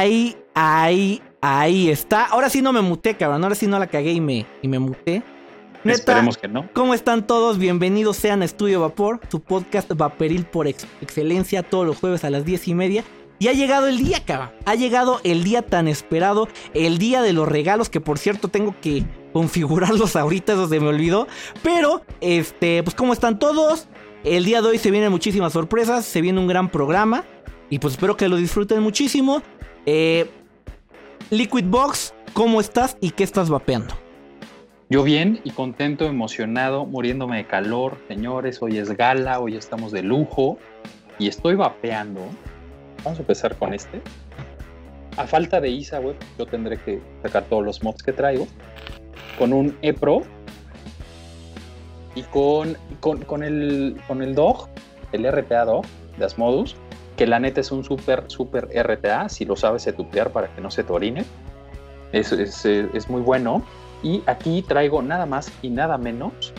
ahí, ahí, ahí está. Ahora sí no me muté, cabrón. Ahora sí no la cagué y me, y me muté. Neta, Esperemos que no. ¿Cómo están todos? Bienvenidos sean a Estudio Vapor, tu podcast vaporil por excelencia, todos los jueves a las diez y media. Y ha llegado el día, cabrón. Ha llegado el día tan esperado, el día de los regalos, que por cierto tengo que configurarlos ahorita, eso se me olvidó. Pero, este, pues ¿cómo están todos? El día de hoy se vienen muchísimas sorpresas, se viene un gran programa. Y pues espero que lo disfruten muchísimo. Eh, Liquid Box, ¿cómo estás y qué estás vapeando? Yo bien y contento, emocionado, muriéndome de calor, señores. Hoy es gala, hoy estamos de lujo y estoy vapeando. Vamos a empezar con este. A falta de ISA, web, yo tendré que sacar todos los mods que traigo. Con un ePro y con, con, el, con el DOG, el RTA DOG de Asmodus, que la neta es un súper, súper RTA, si lo sabes setupear para que no se te orine. Es, es, es muy bueno y aquí traigo nada más y nada menos.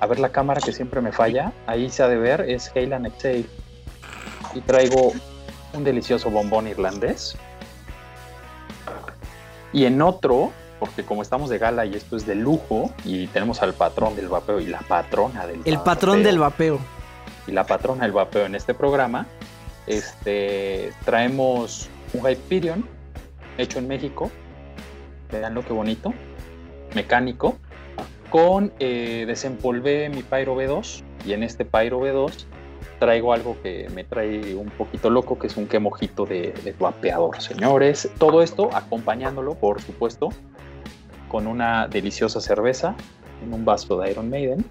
A ver la cámara que siempre me falla. Ahí se ha de ver, es Heyland Exhale. Y traigo un delicioso bombón irlandés. Y en otro, porque como estamos de gala y esto es de lujo, y tenemos al patrón del vapeo y la patrona del El patrón del vapeo. Y la patrona del vapeo en este programa, este, traemos un Hyperion hecho en México. Veanlo qué bonito mecánico con eh, desempolvé mi Pyro B2 y en este Pyro B2 traigo algo que me trae un poquito loco, que es un quemojito de, de señores. Todo esto acompañándolo, por supuesto, con una deliciosa cerveza en un vaso de Iron Maiden.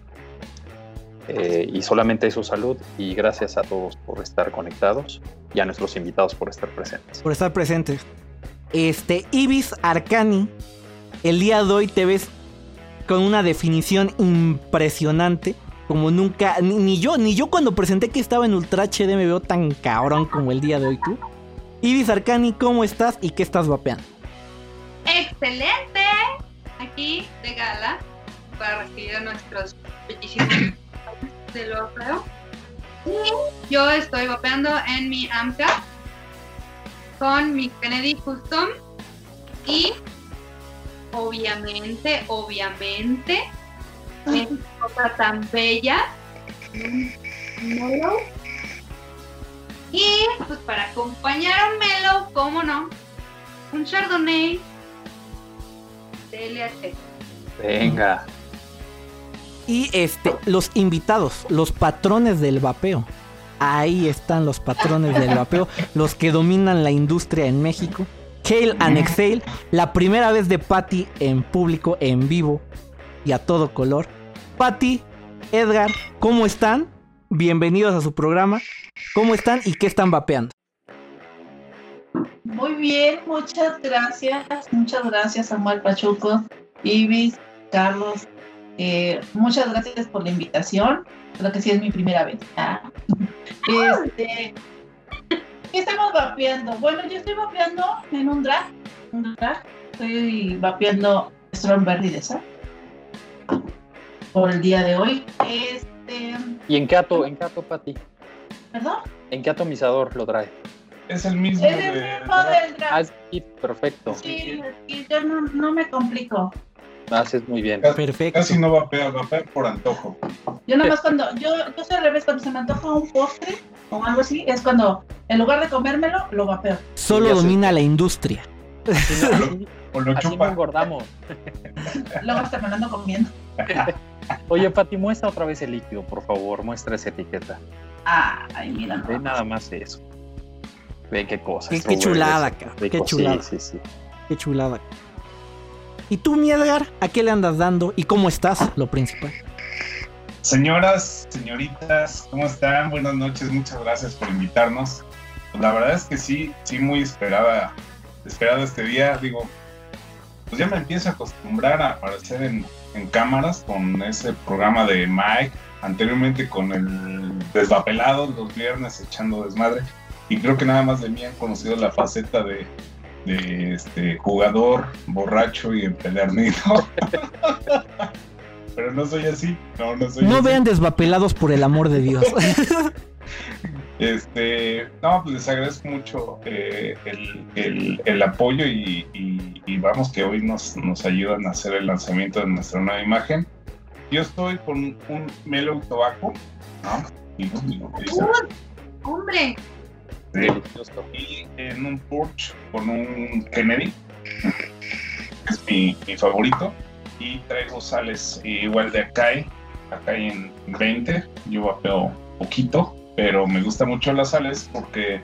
Eh, y solamente eso salud y gracias a todos por estar conectados y a nuestros invitados por estar presentes. Por estar presentes. Este, Ibis Arcani el día de hoy te ves con una definición impresionante. Como nunca, ni, yo, ni yo cuando presenté que estaba en Ultra HD me veo tan cabrón como el día de hoy tú. Ibis Arcani, ¿cómo estás y qué estás vapeando? Excelente. Aquí de gala para recibir a nuestros peticiones de lo Y yo estoy vapeando en mi AMCA con mi Kennedy Custom y obviamente, obviamente, esta cosa tan bella. Melo. Y pues para acompañar a Melo, cómo no, un Chardonnay de LH. Venga. Y este, los invitados, los patrones del vapeo. Ahí están los patrones del vapeo, los que dominan la industria en México. Hail and Exhale, la primera vez de Patty en público, en vivo y a todo color. Patty, Edgar, ¿cómo están? Bienvenidos a su programa. ¿Cómo están y qué están vapeando? Muy bien, muchas gracias. Muchas gracias, Samuel Pachuco, Ibis, Carlos. Eh, muchas gracias por la invitación. Creo que sí es mi primera vez. Ah. Este, ¿Qué estamos vapeando? Bueno, yo estoy vapeando en un drag. Un drag. Estoy vapeando Strawberry de Sal. Por el día de hoy. Este... ¿Y en qué ato, en qué ato, Pati? ¿Perdón? ¿En qué atomizador lo trae? Es el mismo. Es el mismo del drag. Ah, sí, perfecto. Sí, y yo no, no me complico. Haces muy bien. Perfecto. Casi no vapeo, vapeo por antojo. Yo nada más cuando, yo, yo soy al revés, cuando se me antoja un postre o algo así, es cuando en lugar de comérmelo, lo vapeo. Solo domina la industria. O lo Así no engordamos. Luego ando comiendo. Oye, Pati, muestra otra vez el líquido, por favor. Muestra esa etiqueta. Ay, mira. no. Ve nada más eso. Ve qué cosa. Qué- qué chulada, cabrón, qué chulada. Sí, sí, sí. Qué chulada. ¿Y tú, mi Edgar, a qué le andas dando y cómo estás? Lo principal. Señoras, señoritas, ¿cómo están? Buenas noches, muchas gracias por invitarnos. La verdad es que sí, sí, muy esperada, esperado este día. Digo, pues ya me empiezo a acostumbrar a aparecer en cámaras con ese programa de Mike, anteriormente con el Desvapelado, los viernes echando desmadre. Y creo que nada más de mí han conocido la faceta de, de este jugador borracho y empedernido. Pero no soy así. No, no soy No así. vean desvapelados por el amor de Dios. Este, no, pues les agradezco mucho eh, el, el- el apoyo y, y- y vamos que hoy nos, nos ayudan a hacer el lanzamiento de nuestra nueva imagen. Yo estoy con un Melo Tobacco, ¿no? Y, y- Hombre, Delicioso. y en un Porsche con un Kennedy, que es mi, mi favorito. Y traigo sales igual de Akai, Akai en 20. Yo vapeo poquito, pero me gusta mucho las sales porque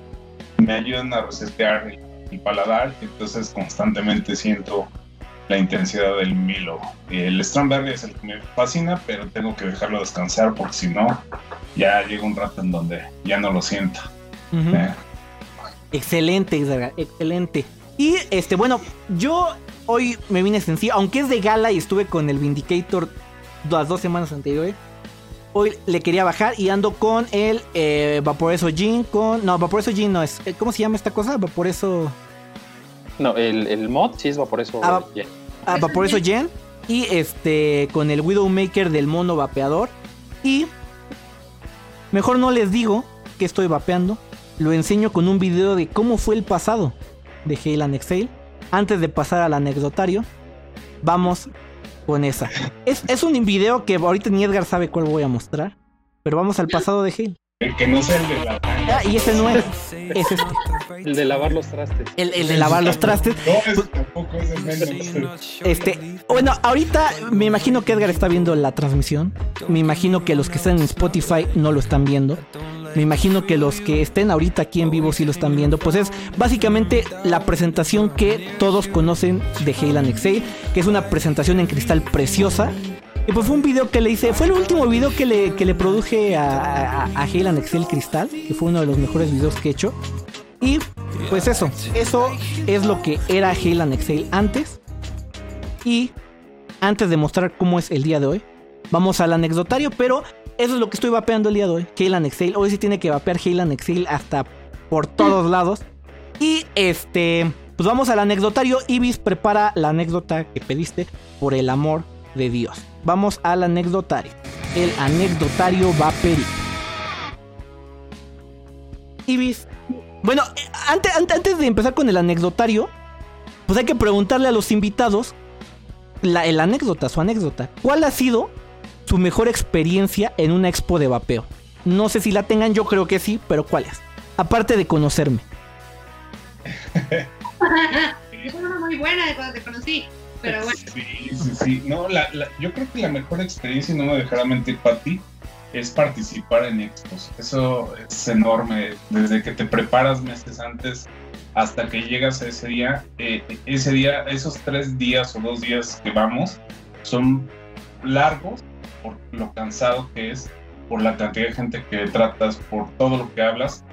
me ayudan a resetear el, el paladar. Entonces constantemente siento la intensidad del Milo. El Strawberry es el que me fascina, pero tengo que dejarlo descansar porque si no, ya llega un rato en donde ya no lo siento. Ujú. ¿eh? Excelente, excelente. Y este, bueno, yo hoy me vine sencillo, aunque es de gala y estuve con el Vindicator las dos semanas anteriores. Hoy le quería bajar y ando con el eh, Vaporeso Gin con. No, Vaporeso Gin no es. eh, ¿Cómo se llama esta cosa? Vaporeso. No, el, el mod sí es por eso. Ah. Ah, Vaporeso Gen. Y este. Con el Widowmaker del mono vapeador. Y. Mejor no les digo que estoy vapeando. Lo enseño con un video de cómo fue el pasado de Hail and Exhale. Antes de pasar al anecdotario. Vamos con esa. Es, es un video que ahorita ni Edgar sabe cuál voy a mostrar. Pero vamos al pasado de Hail. El que no sea el de la Ah, y ese no es. Es este. El de lavar los trastes. El, el de lavar los trastes. No, ese tampoco es el menos. Este, bueno, ahorita me imagino que Edgar está viendo la transmisión. Me imagino que los que están en Spotify no lo están viendo. Me imagino que los que estén ahorita aquí en vivo sí lo están viendo. Pues es básicamente la presentación que todos conocen de and Exhale, que es una presentación en cristal preciosa. Y pues fue un video que le hice, fue el último video que le, que le produje a, a, Exhale Cristal, que fue uno de los mejores videos que he hecho. Y pues eso, eso es lo que era and Exhale antes. Y antes de mostrar cómo es el día de hoy, vamos al anecdotario, pero eso es lo que estoy vapeando el día de hoy. Hail and Exhale. Hoy sí tiene que vapear Hail and Exhale hasta por todos lados. Y este, pues vamos al anecdotario. Ibis prepara la anécdota que pediste por el amor de Dios. Vamos al anecdotario. El anecdotario vaperí. Ibis. Bueno, eh, antes, antes, antes de empezar con el anecdotario, pues hay que preguntarle a los invitados la, el anécdota, su anécdota. ¿Cuál ha sido su mejor experiencia en una expo de vapeo? No sé si la tengan, yo creo que sí, pero ¿cuál es? Aparte de conocerme. es una muy buena de cuando te conocí. Pero bueno, Sí, sí, sí. No, la, la- yo creo que la mejor experiencia, y no me dejará mentir Pati, es participar en expos. Eso es enorme. Desde que te preparas meses antes hasta que llegas a ese día, eh, ese día, esos tres días o dos días que vamos, son largos por lo cansado que es, por la cantidad de gente que tratas, por todo lo que hablas,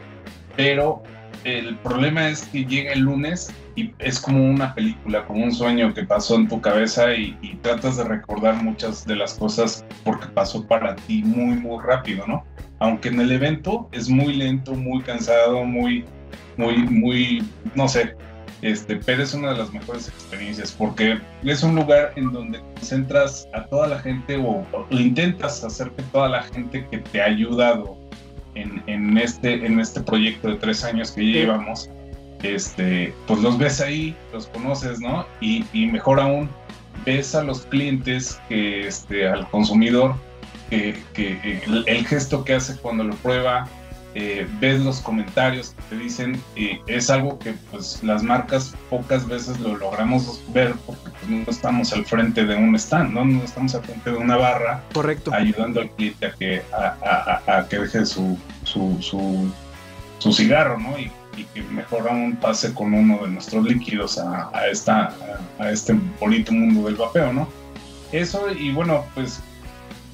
pero el problema es que llega el lunes y es como una película, como un sueño que pasó en tu cabeza y, tratas de recordar muchas de las cosas porque pasó para ti muy, muy rápido, ¿no? Aunque en el evento es muy lento, muy cansado, muy, muy, muy, no sé, este, pero es una de las mejores experiencias porque es un lugar en donde concentras a toda la gente o, o intentas hacer que toda la gente que te ha ayudado en, en este, en este proyecto de tres años que llevamos, este, pues los ves ahí, los conoces, ¿no? Y, y mejor aún, ves a los clientes, que, este, al consumidor, que, que el, el gesto que hace cuando lo prueba, eh, ves los comentarios que te dicen, eh, es algo que pues las marcas pocas veces lo logramos ver porque pues, no estamos al frente de un stand, ¿no? No estamos al frente de una barra Correcto. ayudando al cliente a que, a, a- a- que deje su, su, su, su cigarro, ¿no? Y, y que mejor aún pase con uno de nuestros líquidos a, a esta, a este bonito mundo del vapeo, ¿no? Eso, y bueno, pues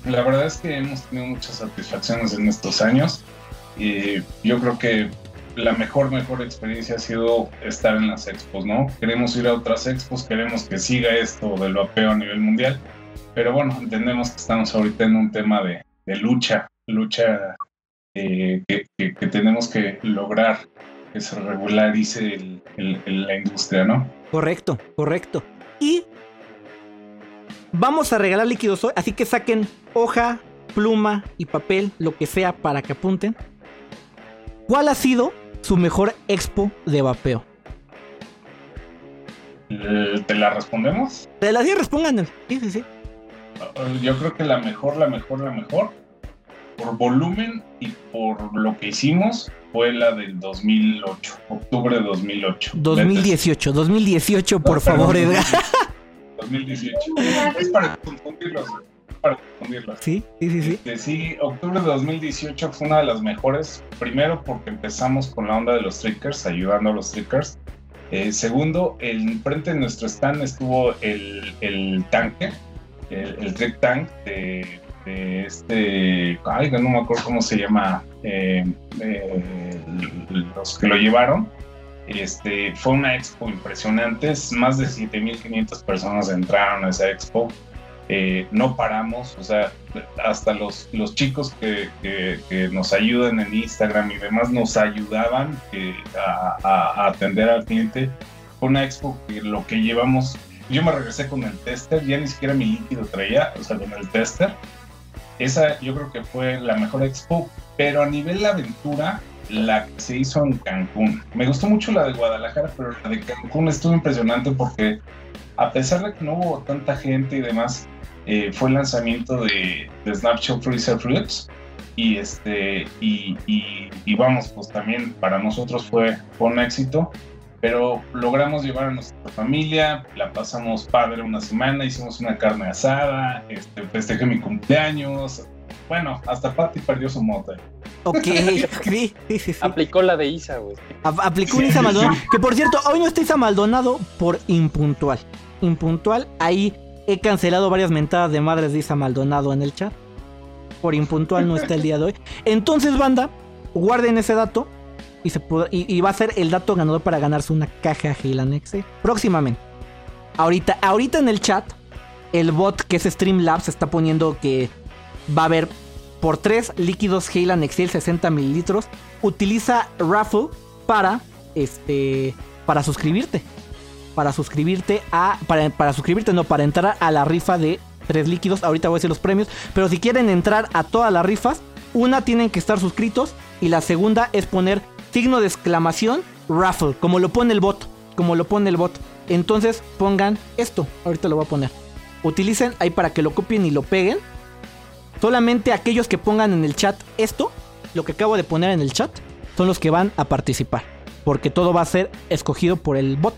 la verdad es que hemos tenido muchas satisfacciones en estos años. Y yo creo que la mejor, mejor experiencia ha sido estar en las expos, ¿no? Queremos ir a otras expos, queremos que siga esto del vapeo a nivel mundial, pero bueno, entendemos que estamos ahorita en un tema de, de lucha, lucha eh, que, que- tenemos que lograr que se regularice la industria, ¿no? Correcto, correcto. Y vamos a regalar líquidos hoy, así que saquen hoja, pluma y papel, lo que sea para que apunten. ¿Cuál ha sido su mejor expo de vapeo? Eh, ¿Te la respondemos? De las 10 respondan. Sí, sí, sí. Eh, Yo creo que la mejor, la mejor, la mejor, por volumen y por lo que hicimos, fue la del 2008, octubre de 2008. 2018, 2018, por No, favor, Edgar. 2018. Es para confundirlos. Para confundirlos. Sí, sí, sí, sí. Este, sí, octubre de 2018 fue una de las mejores. Primero, porque empezamos con la onda de los trickers, ayudando a los trickers. Eh, segundo, el frente de nuestro stand estuvo el, el tanque, el, el trick tank de, de este. Ay, no me acuerdo cómo se llama. eh, eh, los que lo llevaron. Este, fue una expo impresionante, es más de 7.500 personas entraron a esa expo. Eh, no paramos, o sea, hasta los, los chicos que, que- que nos ayudan en Instagram y demás nos ayudaban eh, a, a- a atender al cliente. Fue una expo que lo que llevamos, yo me regresé con el tester, ya ni siquiera mi líquido traía, o sea, con el tester. Esa yo creo que fue la mejor expo, pero a nivel aventura, la que se hizo en Cancún. Me gustó mucho la de Guadalajara, pero la de Cancún estuvo impresionante porque a pesar de que no hubo tanta gente y demás, eh, fue el lanzamiento de, de Snapshot Freezer Fruits. Y, este, y, y- y vamos, pues también para nosotros fue, fue un éxito, pero logramos llevar a nuestra familia, la pasamos padre una semana, hicimos una carne asada, este, festejé mi cumpleaños. Bueno, hasta Patty perdió su moto. Ok, sí, sí, sí. sí. Aplicó la de Isa, güey. Aplicó Isa Maldonado. sí. Que por cierto, hoy no está Isa Maldonado por impuntual. Impuntual, ahí he cancelado varias mentadas de madres de Isa Maldonado en el chat. Por impuntual no está el día de hoy. Entonces, banda, guarden ese dato. Y, se y, va a ser el dato ganador para ganarse una caja Heyland X próximamente. Ahorita, ahorita en el chat, el bot que es Streamlabs está poniendo que va a haber por 3 líquidos Heyland Excel 60 mililitros. Utiliza Raffle para este para suscribirte. Para suscribirte a. Para, para suscribirte, no, para entrar a la rifa de tres líquidos. Ahorita voy a decir los premios. Pero si quieren entrar a todas las rifas, una tienen que estar suscritos. Y la segunda es poner signo de exclamación raffle. Como lo pone el bot. Como lo pone el bot. Entonces pongan esto. Ahorita lo voy a poner. Utilicen ahí para que lo copien y lo peguen. Solamente aquellos que pongan en el chat esto, lo que acabo de poner en el chat, son los que van a participar. Porque todo va a ser escogido por el bot.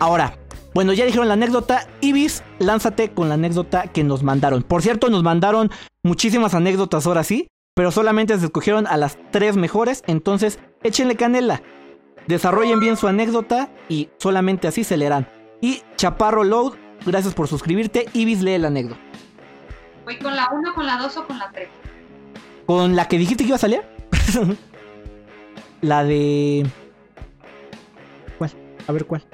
Ahora, bueno, ya dijeron la anécdota. Ibis, lánzate con la anécdota que nos mandaron. Por cierto, nos mandaron muchísimas anécdotas ahora sí. Pero solamente se escogieron a las tres mejores. Entonces, échenle canela. Desarrollen bien su anécdota y solamente así se leerán. Y Chaparro Load, gracias por suscribirte. Ibis lee la anécdota. Voy con la 1, con la 2 o con la 3. ¿Con la que dijiste que iba a salir? la de. ¿Cuál? A ver cuál.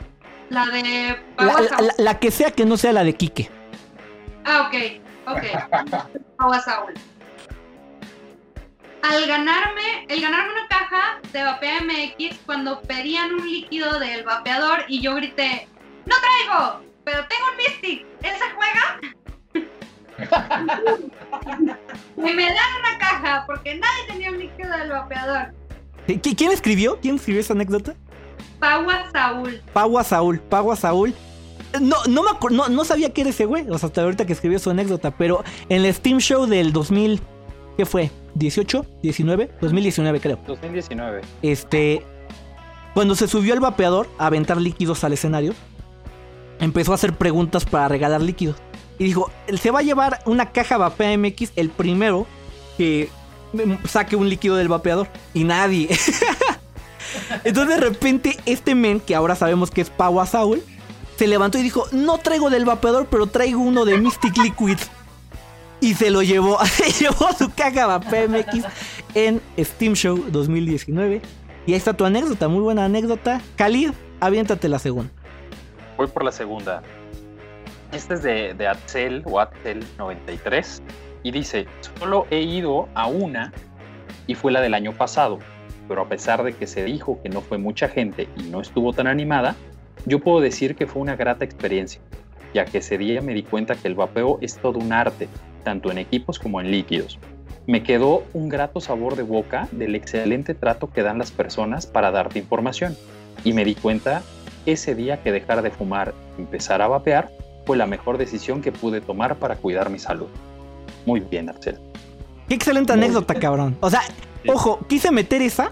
La de La, la- que sea que no sea la de Quique. Ah, ok, ok. Pagua Saúl. Al ganarme, el ganarme una caja de Vapea MX cuando pedían un líquido del vapeador y yo grité, ¡No traigo! Pero tengo un Mystic, ¿él se juega? y me dan una caja porque nadie tenía un líquido del vapeador. ¿Qui- ¿Quién escribió? ¿Quién escribió esa anécdota? Pagua Saúl. Pagua Saúl, Pagua Saúl. No, no me acuerdo, no, no sabía que era ese güey, o sea, hasta ahorita que escribió su anécdota, pero en el Steam Show del 2000, ¿qué fue? ¿18? ¿19? 2019 creo. 2019. Este, cuando se subió el vapeador a aventar líquidos al escenario, empezó a hacer preguntas para regalar líquidos. Y dijo, él se va a llevar una caja Vapea MX el primero que mm, saque un líquido del vapeador. Y nadie. Entonces de repente este men, que ahora sabemos que es Pau Saul, se levantó y dijo, no traigo del vapeador, pero traigo uno de Mystic Liquid. Y se lo llevó, se llevó su caja Vapea MX en Steam Show 2019. Y ahí está tu anécdota, muy buena anécdota. Khalid, aviéntate la segunda. Voy por la segunda. Este es de, de o Atzel 93 y dice, solo he ido a una y fue la del año pasado, pero a pesar de que se dijo que no fue mucha gente y no estuvo tan animada, yo puedo decir que fue una grata experiencia, ya que ese día me di cuenta que el vapeo es todo un arte, tanto en equipos como en líquidos. me quedó un grato sabor de boca del excelente trato que dan las personas para darte información. Y me di cuenta ese día que dejar de fumar y empezar a vapear fue la mejor decisión que pude tomar para cuidar mi salud. Muy bien, Arcel. Qué excelente anécdota, cabrón. O sea, ojo, quise meter esa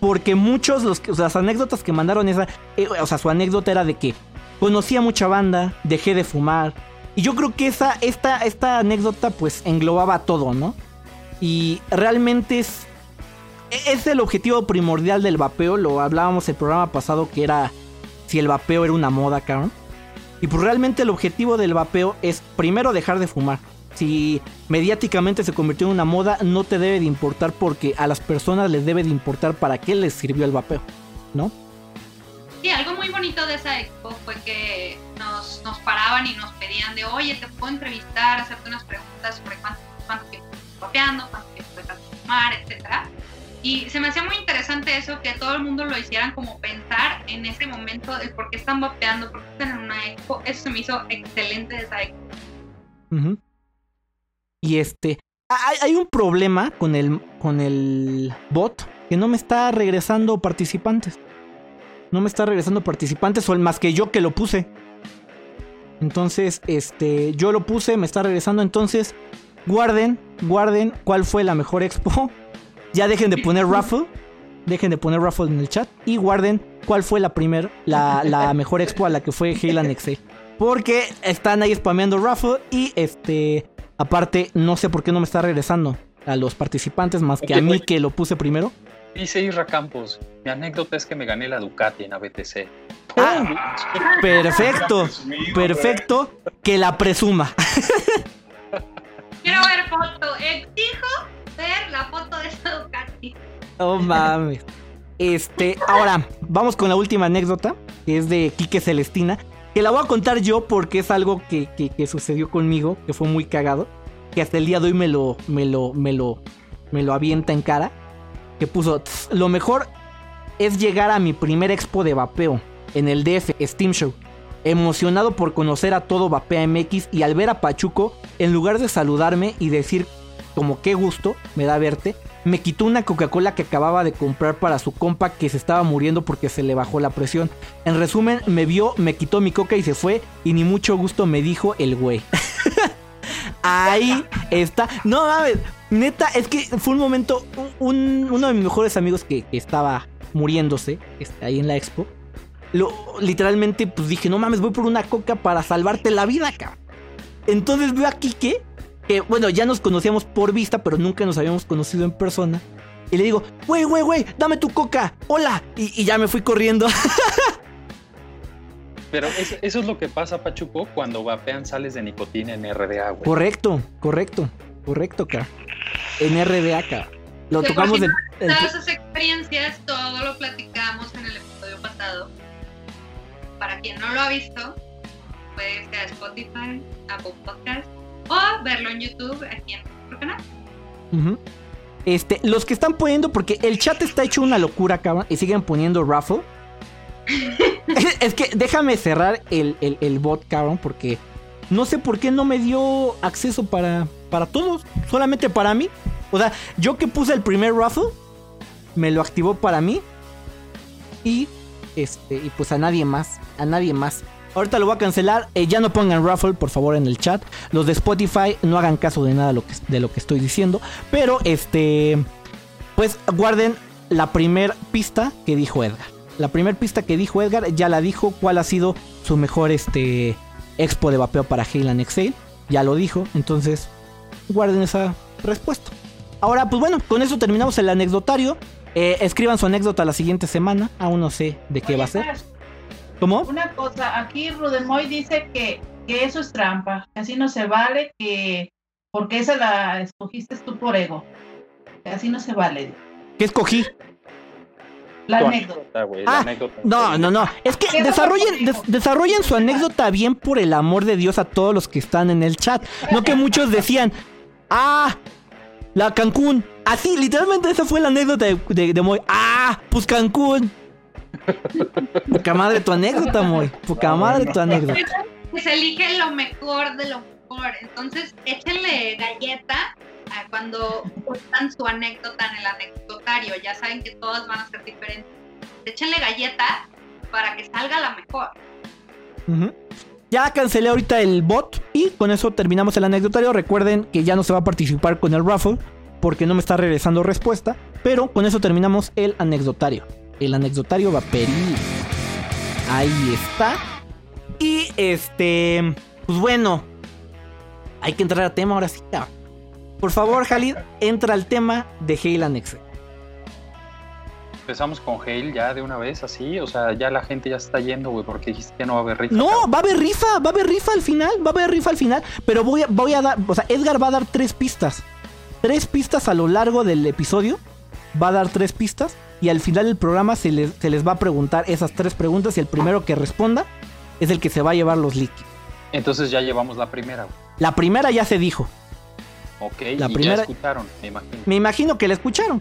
porque muchos, los, o sea, las anécdotas que mandaron esa, eh, o sea, su anécdota era de que conocí a mucha banda, dejé de fumar. Y yo creo que esa, esta, esta anécdota pues englobaba todo, ¿no? Y realmente es, es el objetivo primordial del vapeo. Lo hablábamos el programa pasado que era si el vapeo era una moda, cabrón. Y pues realmente el objetivo del vapeo es primero dejar de fumar. Si mediáticamente se convirtió en una moda, no te debe de importar porque a las personas les debe de importar para qué les sirvió el vapeo, ¿no? Sí, algo muy bonito de esa expo fue que nos, nos paraban y nos pedían de, oye, te puedo entrevistar, hacerte unas preguntas sobre cuánto, cuánto tiempo estás vapeando, cuánto tiempo de fumar, etcétera. Y se me hacía muy interesante eso, que todo el mundo lo hicieran como pensar en ese momento el por qué están vapeando, por qué están en una expo. Eso se me hizo excelente de esa expo. Ujú. Y este, hay, un problema con el, con el bot que no me está regresando participantes. No me está regresando participantes, o el más que yo que lo puse. Entonces, este, yo lo puse, me está regresando. Entonces, guarden, guarden cuál fue la mejor expo. Ya dejen de poner raffle. Dejen de poner raffle en el chat. Y guarden cuál fue la primer, la, la mejor expo a la que fue Heyland Excel. Porque están ahí spameando raffle. Y este, aparte, no sé por qué no me está regresando a los participantes más que a mí que lo puse primero. Dice Isra Campos, mi anécdota es que me gané la Ducati en ABTC. Ah, perfecto, perfecto. Que la presuma. Quiero ver foto, exijo ver la foto de esa Ducati. Oh mames. Este, ahora, vamos con la última anécdota, que es de Quique Celestina, que la voy a contar yo porque es algo que, que- sucedió conmigo, que fue muy cagado, que hasta el día de hoy me lo, me lo, me lo, me lo avienta en cara, que puso, "Tss, lo mejor es llegar a mi primer expo de vapeo, en el DF, Steam Show. Emocionado por conocer a todo Vapea MX y al ver a Pachuco, en lugar de saludarme y decir como qué gusto me da verte, me quitó una Coca-Cola que acababa de comprar para su compa que se estaba muriendo porque se le bajó la presión. En resumen, me vio, me quitó mi coca y se fue y ni mucho gusto me dijo el güey. Ahí está. No mames, neta, es que fue un momento, un- uno de mis mejores amigos que, estaba muriéndose ahí en la expo. Literalmente, pues dije, no mames, voy por una coca para salvarte la vida, cabrón. Entonces veo a Kike, que bueno, ya nos conocíamos por vista, pero nunca nos habíamos conocido en persona. Y le digo, güey, güey, güey, dame tu coca, hola. Y, y ya me fui corriendo. Pero es- eso es lo que pasa, Pachuco, cuando vapean sales de nicotina en RDA, güey. correcto, correcto, correcto, cara. En RDA, cara. Lo Que tocamos el- Todas esas experiencias, todo lo platicamos en el episodio pasado. Para quien no lo ha visto, puede irse a Spotify, Apple Podcast o verlo en YouTube aquí en nuestro canal. Este, los que están poniendo, porque el chat está hecho una locura, cabrón, y siguen poniendo raffle. es que déjame cerrar el, el- el bot, cabrón, porque no sé por qué no me dio acceso para, para todos, solamente para mí. O sea, yo que puse el primer raffle, me lo activó para mí. Y, este, y pues a nadie más, a nadie más. Ahorita lo voy a cancelar. eh, ya no pongan raffle, por favor, en el chat. Los de Spotify no hagan caso de nada lo que, de lo que estoy diciendo. Pero, este, pues guarden la primer pista que dijo Edgar. La primer pista que dijo Edgar ya la dijo. ¿Cuál ha sido su mejor, este, expo de vapeo para Heyland Excel? Ya lo dijo. Entonces, guarden esa respuesta. Ahora, pues bueno, con eso terminamos el anecdotario. Eh, escriban su anécdota la siguiente semana. Aún no sé de qué va a ser. Una cosa, aquí Rudemoy dice que, que eso es trampa, que así no se vale, que porque esa la escogiste tú por ego. Que así no se vale. ¿Qué escogí? La anécdota. güey, la Ah, anécdota. No, no, no. Es que ¿Qué fue desarrollen, des- desarrollen su anécdota bien por el amor de Dios a todos los que están en el chat. No que muchos decían, ah, la Cancún. Así, literalmente esa fue la anécdota de, de, de Moy. Ah, pues Cancún. Poca madre tu anécdota, Moy. Poca No, madre no. tu anécdota. Que se elige lo mejor de lo mejor. Entonces, échenle galleta ah, cuando cuentan su anécdota en el anecdotario. Ya saben que todas van a ser diferentes. Échenle galletas para que salga la mejor. Ujú. Ya cancelé ahorita el bot y con eso terminamos el anecdotario. Recuerden que ya no se va a participar con el raffle porque no me está regresando respuesta. Pero con eso terminamos el anecdotario. El anecdotario vaporil. Ahí está. Y este. Pues bueno. Hay que entrar a tema ahora sí. Por favor, Jalid, entra al tema de Halo Next. Empezamos con Hale ya de una vez, así. O sea, ya la gente ya se está yendo, güey, porque dijiste que no va a haber rifa. No, cabrón. va a haber rifa, va a haber rifa al final, va a haber rifa al final, pero voy a, voy a dar, o sea, Edgar va a dar tres pistas. Tres pistas a lo largo del episodio, va a dar tres pistas y al final del programa se les, se les va a preguntar esas tres preguntas y el primero que responda es el que se va a llevar los líquidos. Entonces ya llevamos la primera, güey. La primera ya se dijo, Ok, La y primera- ya escucharon, me imagino. me imagino que la escucharon,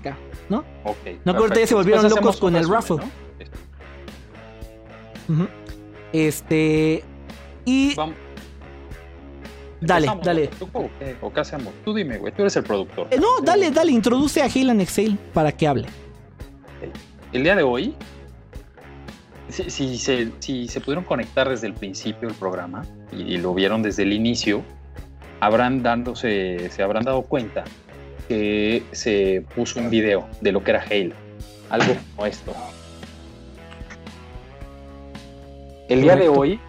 ¿no? Ok. No, que ahorita ya se volvieron Después locos con el raffle. ¿no? Ujú. Este... Y... Vamos. Dale, ¿Empezamos, dale. ¿Tú ¿O qué? ¿O qué hacemos? Tú dime, güey. Tú eres el productor. eh, no, dale, dale, introduce a Halo Excel para que hable. El día de hoy, si, si se, si se pudieron conectar desde el principio del programa y, y lo vieron desde el inicio, habrán dándose, se habrán dado cuenta que se puso un video de lo que era Halo. Algo como esto. El día de hoy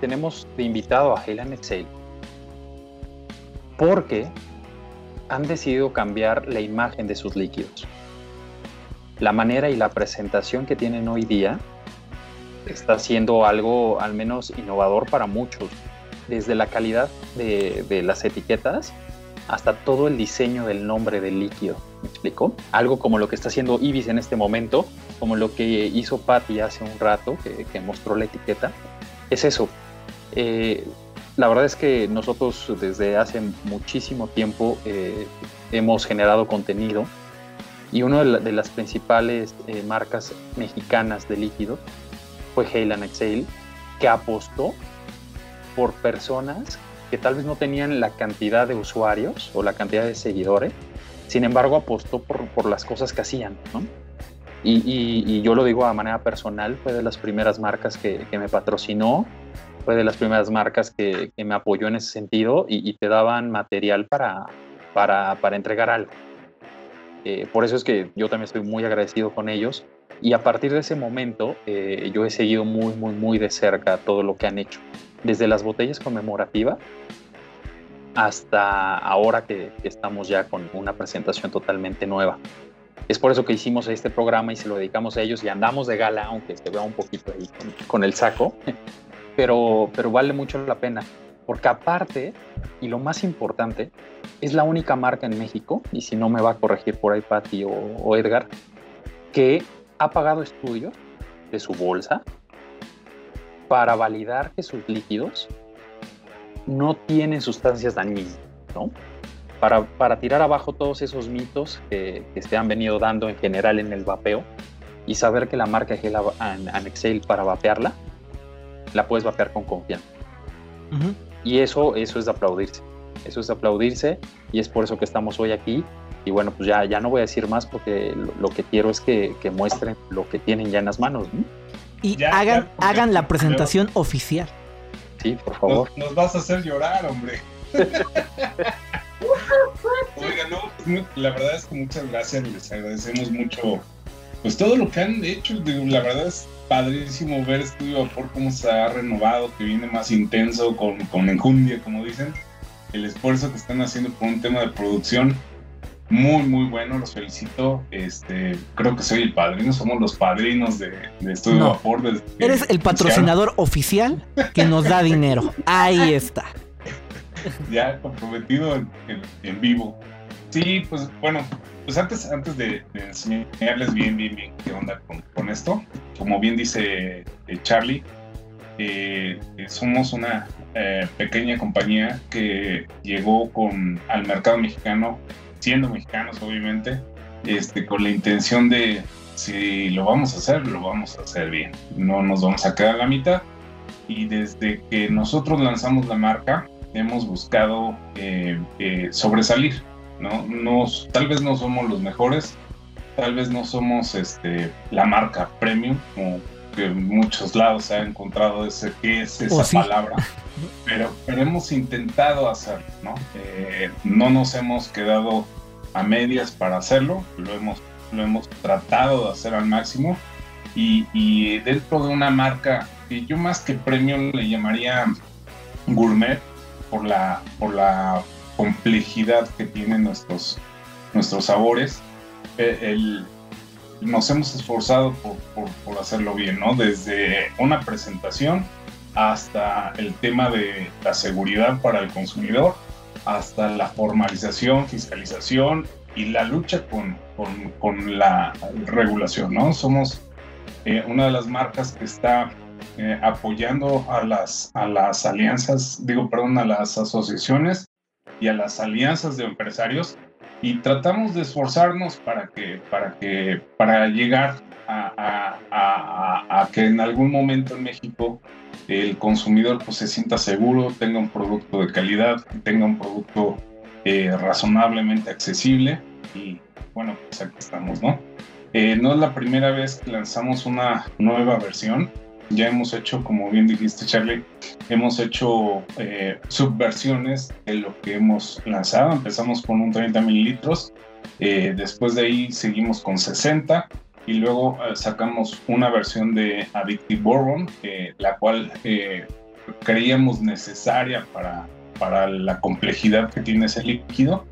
tenemos de invitado a Halo Excel porque han decidido cambiar la imagen de sus líquidos la manera y la presentación que tienen hoy día está siendo algo al menos innovador para muchos, desde la calidad de, las etiquetas hasta todo el diseño del nombre del líquido. ¿Me explico? Algo como lo que está haciendo Ibis en este momento, como lo que hizo Patty hace un rato, que, que mostró la etiqueta, es eso. Eh, la verdad es que nosotros desde hace muchísimo tiempo eh, hemos generado contenido y una de, la- de las principales eh, marcas mexicanas de líquidos fue Hale and Exhale, que apostó por personas que tal vez no tenían la cantidad de usuarios o la cantidad de seguidores, sin embargo apostó por, por las cosas que hacían, y yo lo digo a manera personal, fue de las primeras marcas que, que me patrocinó, fue de las primeras marcas que, que me apoyó en ese sentido y, y te daban material para, para, para entregar algo. Eh, por eso es que yo también estoy muy agradecido con ellos. Y a partir de ese momento, eh, yo he seguido muy, muy, muy de cerca todo lo que han hecho. Desde las botellas conmemorativas hasta ahora que, estamos ya con una presentación totalmente nueva. Es por eso que hicimos este programa y se lo dedicamos a ellos y andamos de gala, aunque se vea un poquito ahí con, con el saco, pero, pero vale mucho la pena. Porque aparte, y lo más importante, es la única marca en México, y si no me va a corregir por ahí Patti o, o Edgar, que ha pagado estudios de su bolsa para validar que sus líquidos no tienen sustancias dañinas, ¿no? Para, para tirar abajo todos esos mitos que, que se han venido dando en general en el vapeo y saber que la marca Gel An- Anexel para vapearla, la puedes vapear con confianza. Ujú. Y eso, eso es de aplaudirse. Eso es de aplaudirse y es por eso que estamos hoy aquí. Y bueno, pues ya, ya no voy a decir más porque lo, lo que quiero es que, que muestren lo que tienen ya en las manos. ¿no? Y Ya, hagan, ya, porque- hagan la presentación oficial. Sí, por favor. Nos, nos vas a hacer llorar, hombre. Oiga, no, pues, mu- la verdad es que muchas gracias, les agradecemos mucho pues todo lo que han hecho. digo, La verdad es padrísimo ver Estudio Vapor cómo se ha renovado, que viene más intenso, con, con enjundia, como dicen. El esfuerzo que están haciendo por un tema de producción muy, muy bueno, los felicito. Este, creo que soy el padrino, somos los padrinos de, de Estudio No. Vapor. desde Eres el patrocinador oficial que nos da dinero. Ahí está. ya comprometido en, en- en vivo. Sí, pues bueno, pues antes, antes de, enseñarles bien, bien, bien qué onda con, con esto, como bien dice eh, Charlie, eh, somos una eh, pequeña compañía que llegó con, al mercado mexicano, siendo mexicanos obviamente, este, con la intención de si lo vamos a hacer, lo vamos a hacer bien. No nos vamos a quedar a la mitad. Y desde que nosotros lanzamos la marca, hemos buscado eh, sobresalir, ¿no? Nos, tal vez no somos los mejores, tal vez no somos este, la marca premium, como que en muchos lados se ha encontrado ese, qué es esa Oh, sí. palabra, pero, pero hemos intentado hacerlo, ¿no? Eh, no nos hemos quedado a medias para hacerlo, lo hemos, lo hemos tratado de hacer al máximo y, y dentro de una marca que yo más que premium le llamaría gourmet por la, por la complejidad que tienen nuestros, nuestros sabores. Eh, el- nos hemos esforzado por, por- por hacerlo bien, ¿no? Desde una presentación hasta el tema de la seguridad para el consumidor, hasta la formalización, fiscalización y la lucha con, con- con la regulación, ¿no? Somos eh, una de las marcas que está eh, apoyando a las, a las alianzas, digo, perdón, a las asociaciones y a las alianzas de empresarios y tratamos de esforzarnos para que, para que, para llegar a, a- a- que en algún momento en México el consumidor pues, se sienta seguro, tenga un producto de calidad, tenga un producto eh, razonablemente accesible y bueno, pues aquí estamos, ¿no? Eh, no es la primera vez que lanzamos una nueva versión. Ya hemos hecho, como bien dijiste, Charlie, hemos hecho eh, subversiones de lo que hemos lanzado. Empezamos con un 30 mililitros, eh, después de ahí seguimos con 60 y luego eh, sacamos una versión de Addictive Bourbon, eh, la cual eh, creíamos necesaria para, para la complejidad que tiene ese líquido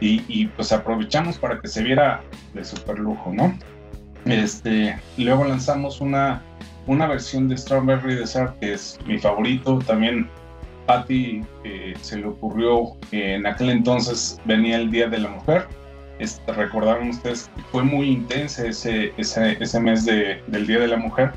y, y, pues aprovechamos para que se viera de super lujo, ¿no? Este, luego lanzamos una, una versión de Strawberry Dessert que es mi favorito, también Patty eh, se le ocurrió que en aquel entonces venía el Día de la Mujer. Este, recordaron ustedes que fue muy intenso ese, ese, ese mes de, del Día de la Mujer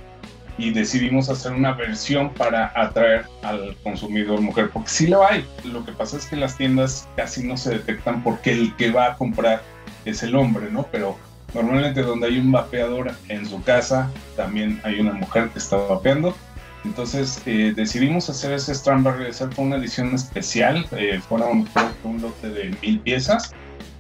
y decidimos hacer una versión para atraer al consumidor mujer, porque sí lo hay. Lo que pasa es que las tiendas casi no se detectan porque el que va a comprar es el hombre, ¿no? Pero normalmente donde hay un vapeador en su casa, también hay una mujer que está vapeando. Entonces eh, decidimos hacer ese Strawberry Dessert con una edición especial, eh, creo que un lote de mil piezas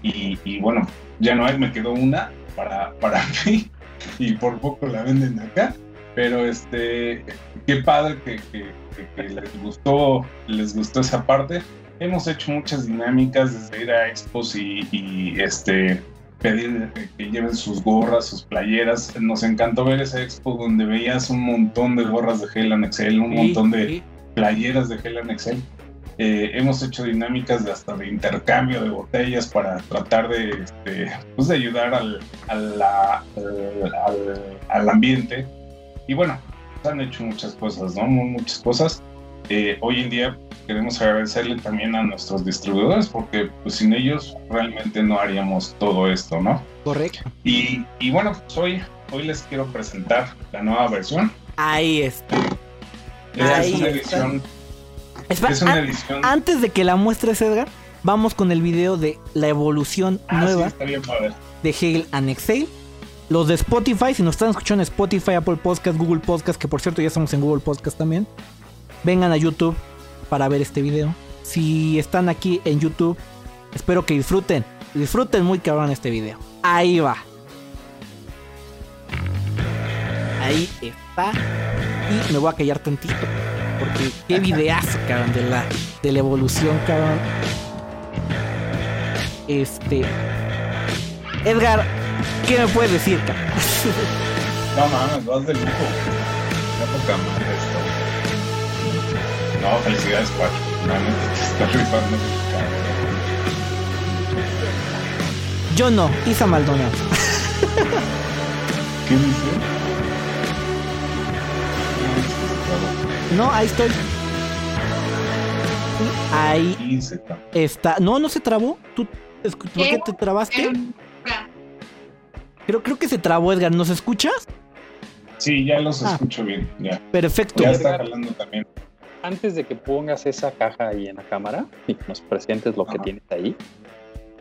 y, y, bueno, ya no hay, me quedó una para, para mí y por poco la venden acá, pero este, qué padre que, que, que, que les gustó, les gustó esa parte. Hemos hecho muchas dinámicas desde ir a expos y, y este, pedir que lleven sus gorras, sus playeras. Nos encantó ver esa expo donde veías un montón de gorras de Hell and Excel, un Sí, montón de sí. playeras de Hell and Excel. Eh, hemos hecho dinámicas de hasta de intercambio de botellas para tratar de, este, pues de ayudar al, al, al- al ambiente. Y bueno, han hecho muchas cosas, ¿no? Mu- Muchas cosas. Eh, hoy en día queremos agradecerle también a nuestros distribuidores porque pues sin ellos realmente no haríamos todo esto, ¿no? Correcto. Y, y bueno, pues hoy, hoy les quiero presentar la nueva versión. Ahí está. Es Ahí una edición, es una edición antes de que la muestres, Edgar, vamos con el video de la evolución Ah, nueva bien de Hale and Exhale. Los de Spotify, si nos están escuchando en Spotify, Apple Podcast, Google Podcast, que por cierto ya estamos en Google Podcast también, vengan a YouTube para ver este video. Si están aquí en YouTube, espero que disfruten. Disfruten muy cabrón este video. Ahí va. Ahí está. Y me voy a callar tantito. Porque qué videazo, cabrón, de la, de la evolución, cabrón. Este. Edgar, ¿qué me puedes decir, cabrón? No mames, vas de lujo. No, felicidades, Pacho. Realmente te estás rifando. Yo no, Isa Maldonado. ¿Qué dice? No, ahí estoy. Ahí está. está. No, no se trabó. ¿Tú escu- por qué te trabaste? Creo, creo que se trabó, Edgar. ¿Nos escuchas? Sí, ya los Ah. escucho bien. Ya, Perfecto. ya está jalando también. Antes de que pongas esa caja ahí en la cámara y nos presentes lo que tienes ahí,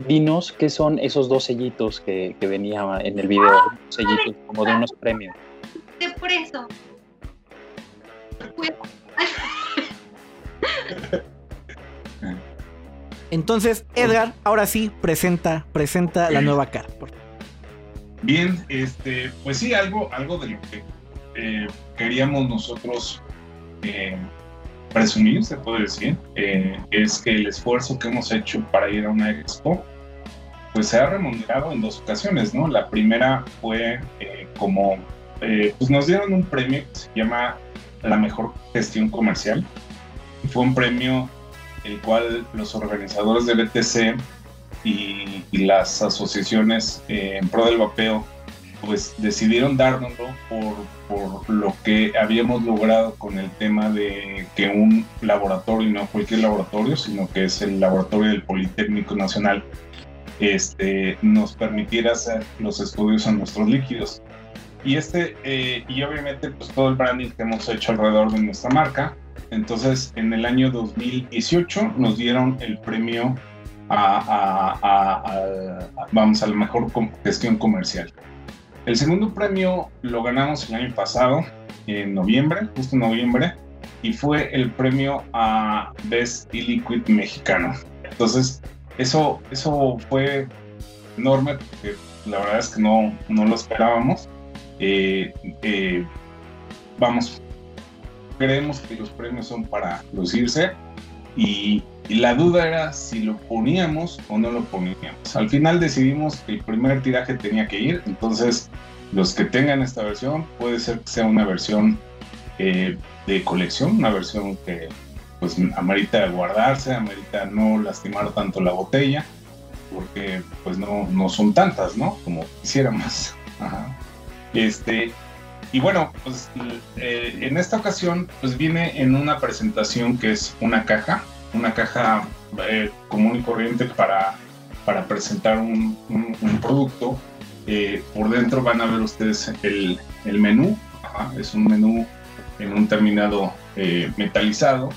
dinos qué son esos dos sellitos que, que venía en el video, sellitos como de unos premios. de preso. Pues, Entonces, Edgar, ahora sí, presenta, presenta la nueva cara. Bien, este, pues sí, algo, algo de lo que eh, queríamos nosotros eh, presumir, se puede decir, eh, es que el esfuerzo que hemos hecho para ir a una expo, pues se ha remunerado en dos ocasiones, ¿no? La primera fue eh, como, eh, pues nos dieron un premio que se llama la mejor gestión comercial. Fue un premio el cual los organizadores del ETC y, y las asociaciones en pro del vapeo pues decidieron dárnoslo por, por lo que habíamos logrado con el tema de que un laboratorio, y no cualquier laboratorio, sino que es el laboratorio del Politécnico Nacional, este, nos permitiera hacer los estudios en nuestros líquidos. Y, este, eh, y obviamente pues todo el branding que hemos hecho alrededor de nuestra marca. Entonces en el año 2018 nos dieron el premio a, a- a- vamos, a la mejor gestión comercial. El segundo premio lo ganamos el año pasado, en noviembre, justo en noviembre, y fue el premio a Best E-Liquid mexicano. Entonces, eso, eso fue enorme porque la verdad es que no, no lo esperábamos. Eh, eh, vamos, creemos que los premios son para lucirse y, y la duda era si lo poníamos o no lo poníamos. Al final decidimos que el primer tiraje tenía que ir, entonces los que tengan esta versión puede ser que sea una versión eh, de colección, una versión que pues amerita guardarse, amerita no lastimar tanto la botella, porque pues no, no son tantas, ¿no? Como quisiéramos. Ajá. Este, y bueno, pues eh, en esta ocasión pues viene en una presentación que es una caja, una caja eh, común y corriente para, para presentar un, un- un producto. Eh, por dentro van a ver ustedes el, el menú, ajá, es un menú en un terminado eh, metalizado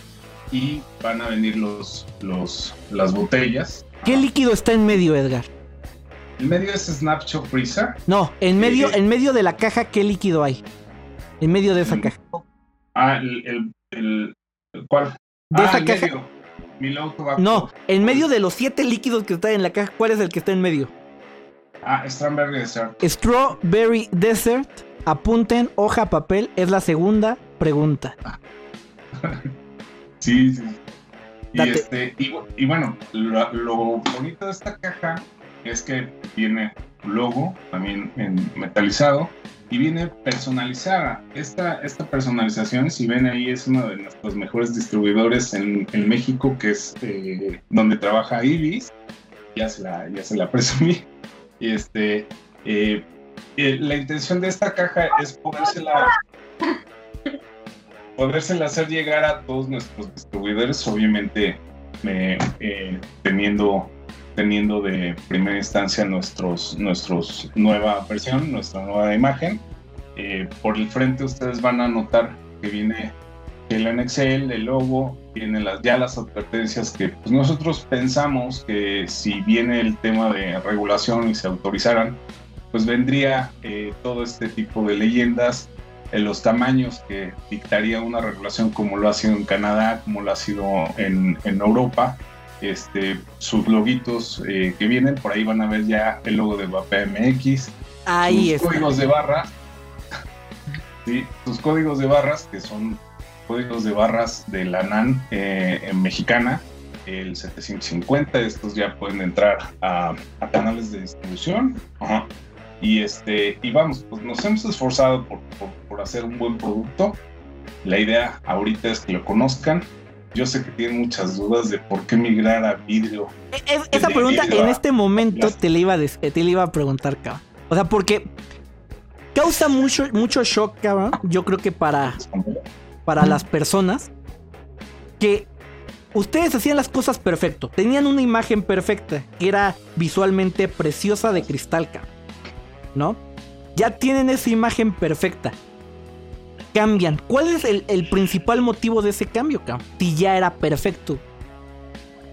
y van a venir los, los, las botellas. ¿Qué líquido está en medio, Edgar? El medio es Snapshot Freezer. No, en medio, en medio de la caja, ¿qué líquido hay? En medio de esa Mm. caja. Ah, el, el, el- ¿cuál? De ah, esa el caja. medio. No, en medio de los siete líquidos que están en la caja, ¿cuál es el que está en medio? Ah, Strawberry Dessert. Strawberry Desert. Apunten, hoja, papel, es la segunda pregunta. Sí, sí. Y, Date. este, y, bu- y bueno, lo, lo bonito de esta caja es que tiene logo también en metalizado y viene personalizada. Esta, esta personalización, si ven ahí, es uno de nuestros mejores distribuidores en, en México, que es eh, donde trabaja Ibis. Ya se la, ya se la presumí. Este, eh, eh, la intención de esta caja es podérsela podérsela hacer llegar a todos nuestros distribuidores, obviamente teniendo, teniendo de primera instancia nuestros, nuestros nueva versión, nuestra nueva imagen. Eh, por el frente ustedes van a notar que viene el NXL, el logo, vienen las, ya las advertencias que pues, nosotros pensamos que si viene el tema de regulación y se autorizaran, pues vendría eh, todo este tipo de leyendas en los tamaños que dictaría una regulación como lo ha sido en Canadá, como lo ha sido en, en Europa. Este, sus loguitos eh, que vienen, por ahí van a ver ya el logo de VapeMX, Ahí sus códigos de barras, sí, sus códigos de barras, que son códigos de barras de la NAN eh, en mexicana, el 750, estos ya pueden entrar a, a canales de distribución. Ajá. Y este, y vamos, pues nos hemos esforzado por, por, por hacer un buen producto. La idea ahorita es que lo conozcan. Yo sé que tienen muchas dudas de por qué migrar a vidrio. E- es- esa pregunta vidrio en este momento te la iba a, eh, te la iba a preguntar, cabrón. O sea, porque causa mucho, mucho shock, cabrón. Yo creo que para, para las personas que ustedes hacían las cosas perfecto. Tenían una imagen perfecta, que era visualmente preciosa de cristal, cabrón. ¿No? Ya tienen esa imagen perfecta. Cambian. ¿Cuál es el, el principal motivo de ese cambio, cabrón? Si ya era perfecto.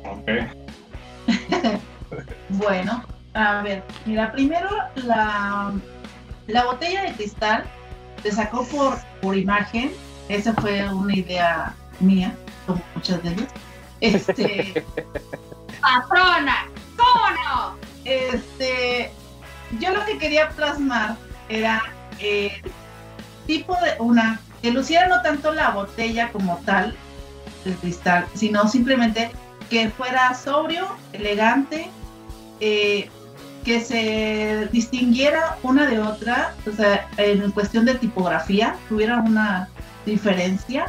Ok. Bueno, a ver, mira, primero la, la botella de cristal se sacó por, por imagen. Esa fue una idea mía, como muchas de ellas. Este, patrona! ¿Cómo no? Este, yo lo que quería plasmar era eh, tipo de una que luciera no tanto la botella como tal, el cristal, sino simplemente que fuera sobrio, elegante, eh, que se distinguiera una de otra, o sea, en cuestión de tipografía, tuviera una diferencia,